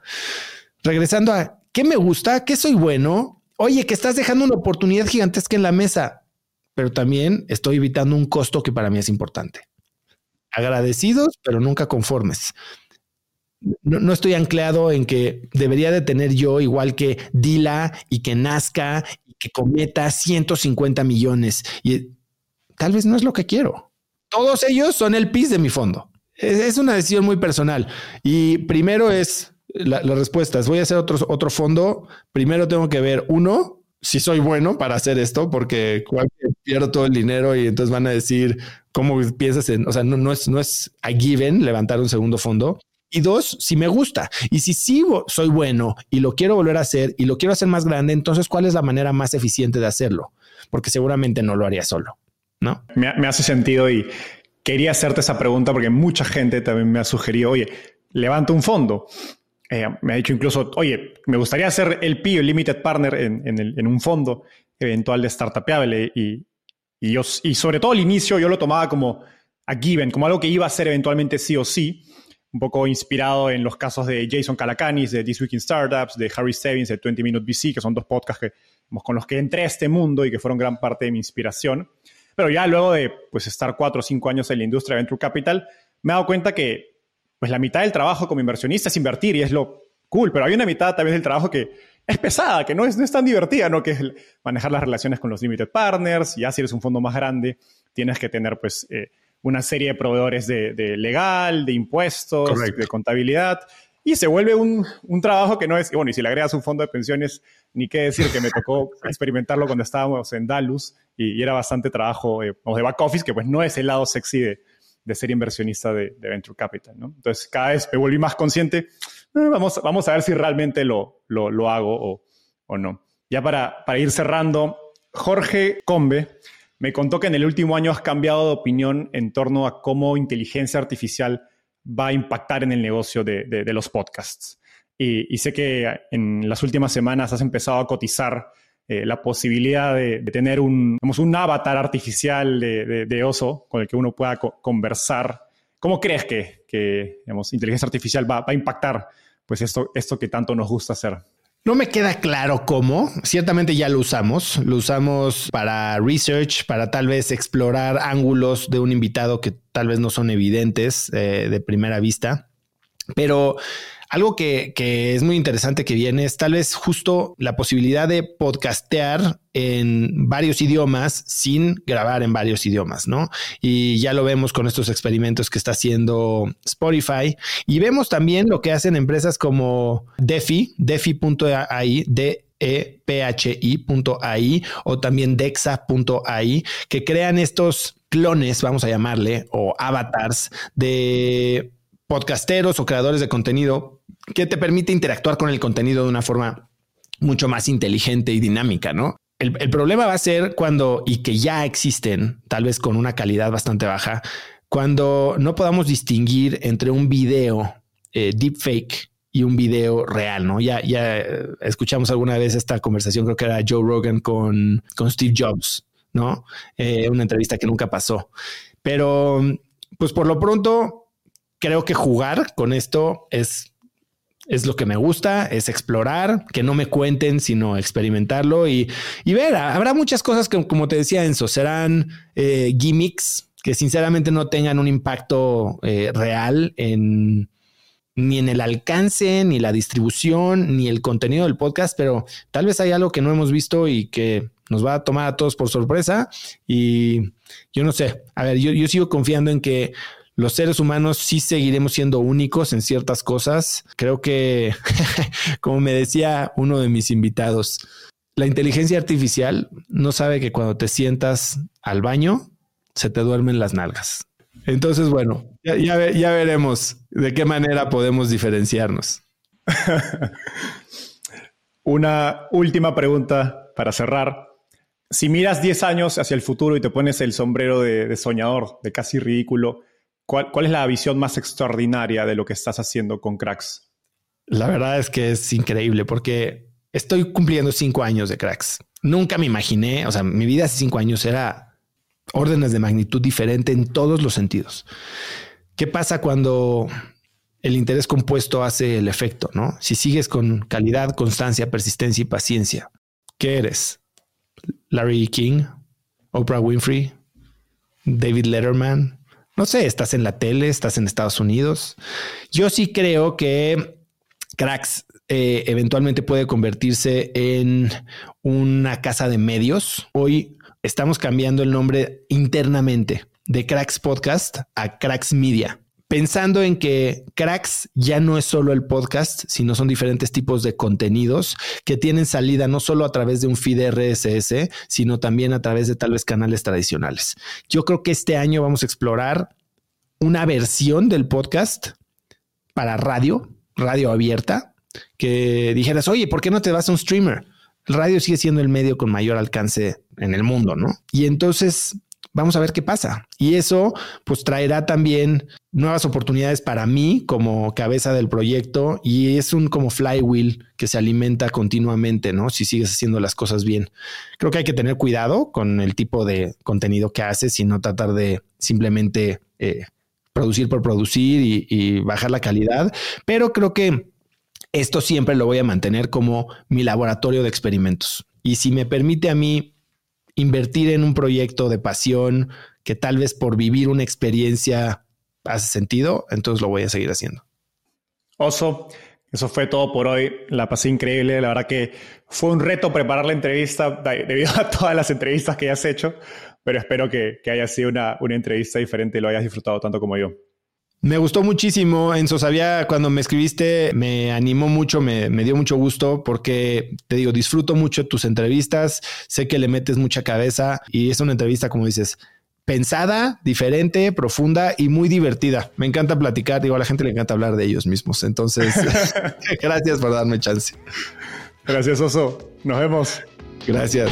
Regresando a qué me gusta, qué soy bueno. Oye, que estás dejando una oportunidad gigantesca en la mesa, pero también estoy evitando un costo que para mí es importante. Agradecidos, pero nunca conformes. No, estoy anclado en que debería de tener yo igual que Dila y que nazca y que cometa 150 millones. Y tal vez no es lo que quiero. Todos ellos son el PIS de mi fondo. Es, una decisión muy personal. Y primero es la, respuesta es voy a hacer otro, otro fondo. Primero tengo que ver uno, si soy bueno para hacer esto, porque pierdo todo el dinero y entonces van a decir cómo piensas en, o sea, no, no es, no es a given levantar un segundo fondo. Y dos, si me gusta. Y si sí soy bueno y lo quiero volver a hacer y lo quiero hacer más grande, entonces, ¿cuál es la manera más eficiente de hacerlo? Porque seguramente no lo haría solo. ¿no? Me, me hace sentido y quería hacerte esa pregunta porque mucha gente también me ha sugerido, oye, levanta un fondo. Eh, me ha dicho incluso, oye, me gustaría hacer el PIO, el Limited Partner, en, un fondo eventual de Startupable. Y, y, sobre todo al inicio yo lo tomaba como a given, como algo que iba a ser eventualmente sí o sí, un poco inspirado en los casos de Jason Calacanis, de This Week in Startups, de Harry Stebbins, de 20 Minute VC, que son dos podcasts con los que entré a este mundo y que fueron gran parte de mi inspiración. Pero ya luego de pues, estar cuatro o cinco años en la industria de Venture Capital, me he dado cuenta que pues la mitad del trabajo como inversionista es invertir y es lo cool, pero hay una mitad también del trabajo que es pesada, que no es, no es tan divertida, ¿no? Que es manejar las relaciones con los limited partners, ya si eres un fondo más grande, tienes que tener pues eh, una serie de proveedores de, legal, de impuestos, de contabilidad, y se vuelve un, un, trabajo que no es, bueno, y si le agregas un fondo de pensiones, ni qué decir que me tocó [laughs] experimentarlo cuando estábamos en Dalus y, era bastante trabajo eh, de back office, que pues no es el lado sexy de, de ser inversionista de, Venture Capital. ¿no? Entonces, cada vez me volví más consciente, eh, vamos, vamos a ver si realmente lo, lo, lo hago o, o, no. Ya para, para ir cerrando, Jorge Combe me contó que en el último año has cambiado de opinión en torno a cómo inteligencia artificial va a impactar en el negocio de, de, los podcasts. Y, sé que en las últimas semanas has empezado a cotizar eh, la posibilidad de, tener un, un avatar artificial de, oso con el que uno pueda conversar. ¿Cómo crees que, que inteligencia artificial va, a impactar pues esto, esto que tanto nos gusta hacer? No me queda claro cómo. Ciertamente ya lo usamos. Lo usamos para research, para tal vez explorar ángulos de un invitado que tal vez no son evidentes eh, de primera vista. Pero algo que, es muy interesante que viene es tal vez justo la posibilidad de podcastear en varios idiomas sin grabar en varios idiomas, ¿no? Y ya lo vemos con estos experimentos que está haciendo Spotify y vemos también lo que hacen empresas como Defi, defi.ai, de ephi.ai o también dexa.ai que crean estos clones, vamos a llamarle, o avatars de podcasteros o creadores de contenido que te permite interactuar con el contenido de una forma mucho más inteligente y dinámica, ¿no? El, problema va a ser cuando, y que ya existen, tal vez con una calidad bastante baja, cuando no podamos distinguir entre un video eh, deepfake y un video real, ¿no? Ya, ya escuchamos alguna vez esta conversación, creo que era Joe Rogan con, con Steve Jobs, ¿no? Eh, una entrevista que nunca pasó. Pero, pues por lo pronto, creo que jugar con esto es, es lo que me gusta, es explorar, que no me cuenten, sino experimentarlo y, ver. Habrá muchas cosas que, como te decía Enzo, serán eh, gimmicks que sinceramente no tengan un impacto eh, real en ni en el alcance, ni la distribución, ni el contenido del podcast, pero tal vez hay algo que no hemos visto y que nos va a tomar a todos por sorpresa. Y yo no sé, a ver, yo, yo sigo confiando en que los seres humanos sí seguiremos siendo únicos en ciertas cosas. Creo que, [laughs] como me decía uno de mis invitados, la inteligencia artificial no sabe que cuando te sientas al baño, se te duermen las nalgas. Entonces, bueno, ya, veremos de qué manera podemos diferenciarnos. [laughs] Una última pregunta para cerrar. Si miras 10 años hacia el futuro y te pones el sombrero de soñador, de casi ridículo, ¿Cuál, es la visión más extraordinaria de lo que estás haciendo con Cracks? La verdad es que es increíble porque estoy cumpliendo cinco años de Cracks. Nunca me imaginé, o sea, mi vida hace cinco años era órdenes de magnitud diferente en todos los sentidos. ¿Qué pasa cuando el interés compuesto hace el efecto? ¿no? Si sigues con calidad, constancia, persistencia y paciencia, ¿qué eres? Larry King, Oprah Winfrey, David Letterman, no sé, estás en la tele, estás en Estados Unidos. Yo sí creo que Cracks eh, eventualmente puede convertirse en una casa de medios. Hoy estamos cambiando el nombre internamente de Cracks Podcast a Cracks Media pensando en que Cracks ya no es solo el podcast, sino son diferentes tipos de contenidos que tienen salida no solo a través de un feed RSS, sino también a través de tal vez canales tradicionales. Yo creo que este año vamos a explorar una versión del podcast para radio, radio abierta, que dijeras, oye, ¿por qué no te vas a un streamer? Radio sigue siendo el medio con mayor alcance en el mundo, ¿no? Y entonces vamos a ver qué pasa. Y eso pues traerá también nuevas oportunidades para mí como cabeza del proyecto y es un como flywheel que se alimenta continuamente, ¿no? Si sigues haciendo las cosas bien. Creo que hay que tener cuidado con el tipo de contenido que haces y no tratar de simplemente eh, producir por producir y, y bajar la calidad, pero creo que esto siempre lo voy a mantener como mi laboratorio de experimentos. Y si me permite a mí invertir en un proyecto de pasión que tal vez por vivir una experiencia hace sentido, entonces lo voy a seguir haciendo. Oso, eso fue todo por hoy. La pasé increíble. La verdad que fue un reto preparar la entrevista debido a todas las entrevistas que has hecho, pero espero que, haya sido una, una entrevista diferente y lo hayas disfrutado tanto como yo. Me gustó muchísimo, Enzo. Sabía cuando me escribiste, me animó mucho, me, me, dio mucho gusto porque te digo, disfruto mucho tus entrevistas. Sé que le metes mucha cabeza y es una entrevista, como dices, pensada, diferente, profunda y muy divertida. Me encanta platicar. Digo, a la gente le encanta hablar de ellos mismos. Entonces, [laughs] [laughs] gracias por darme chance. Gracias, Oso. Nos vemos. Gracias.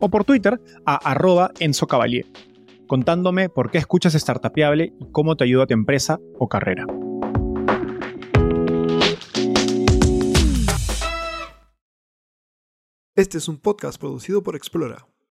o por Twitter a arroba Enzo Cavalier, contándome por qué escuchas Startupiable y cómo te ayuda a tu empresa o carrera. Este es un podcast producido por Explora.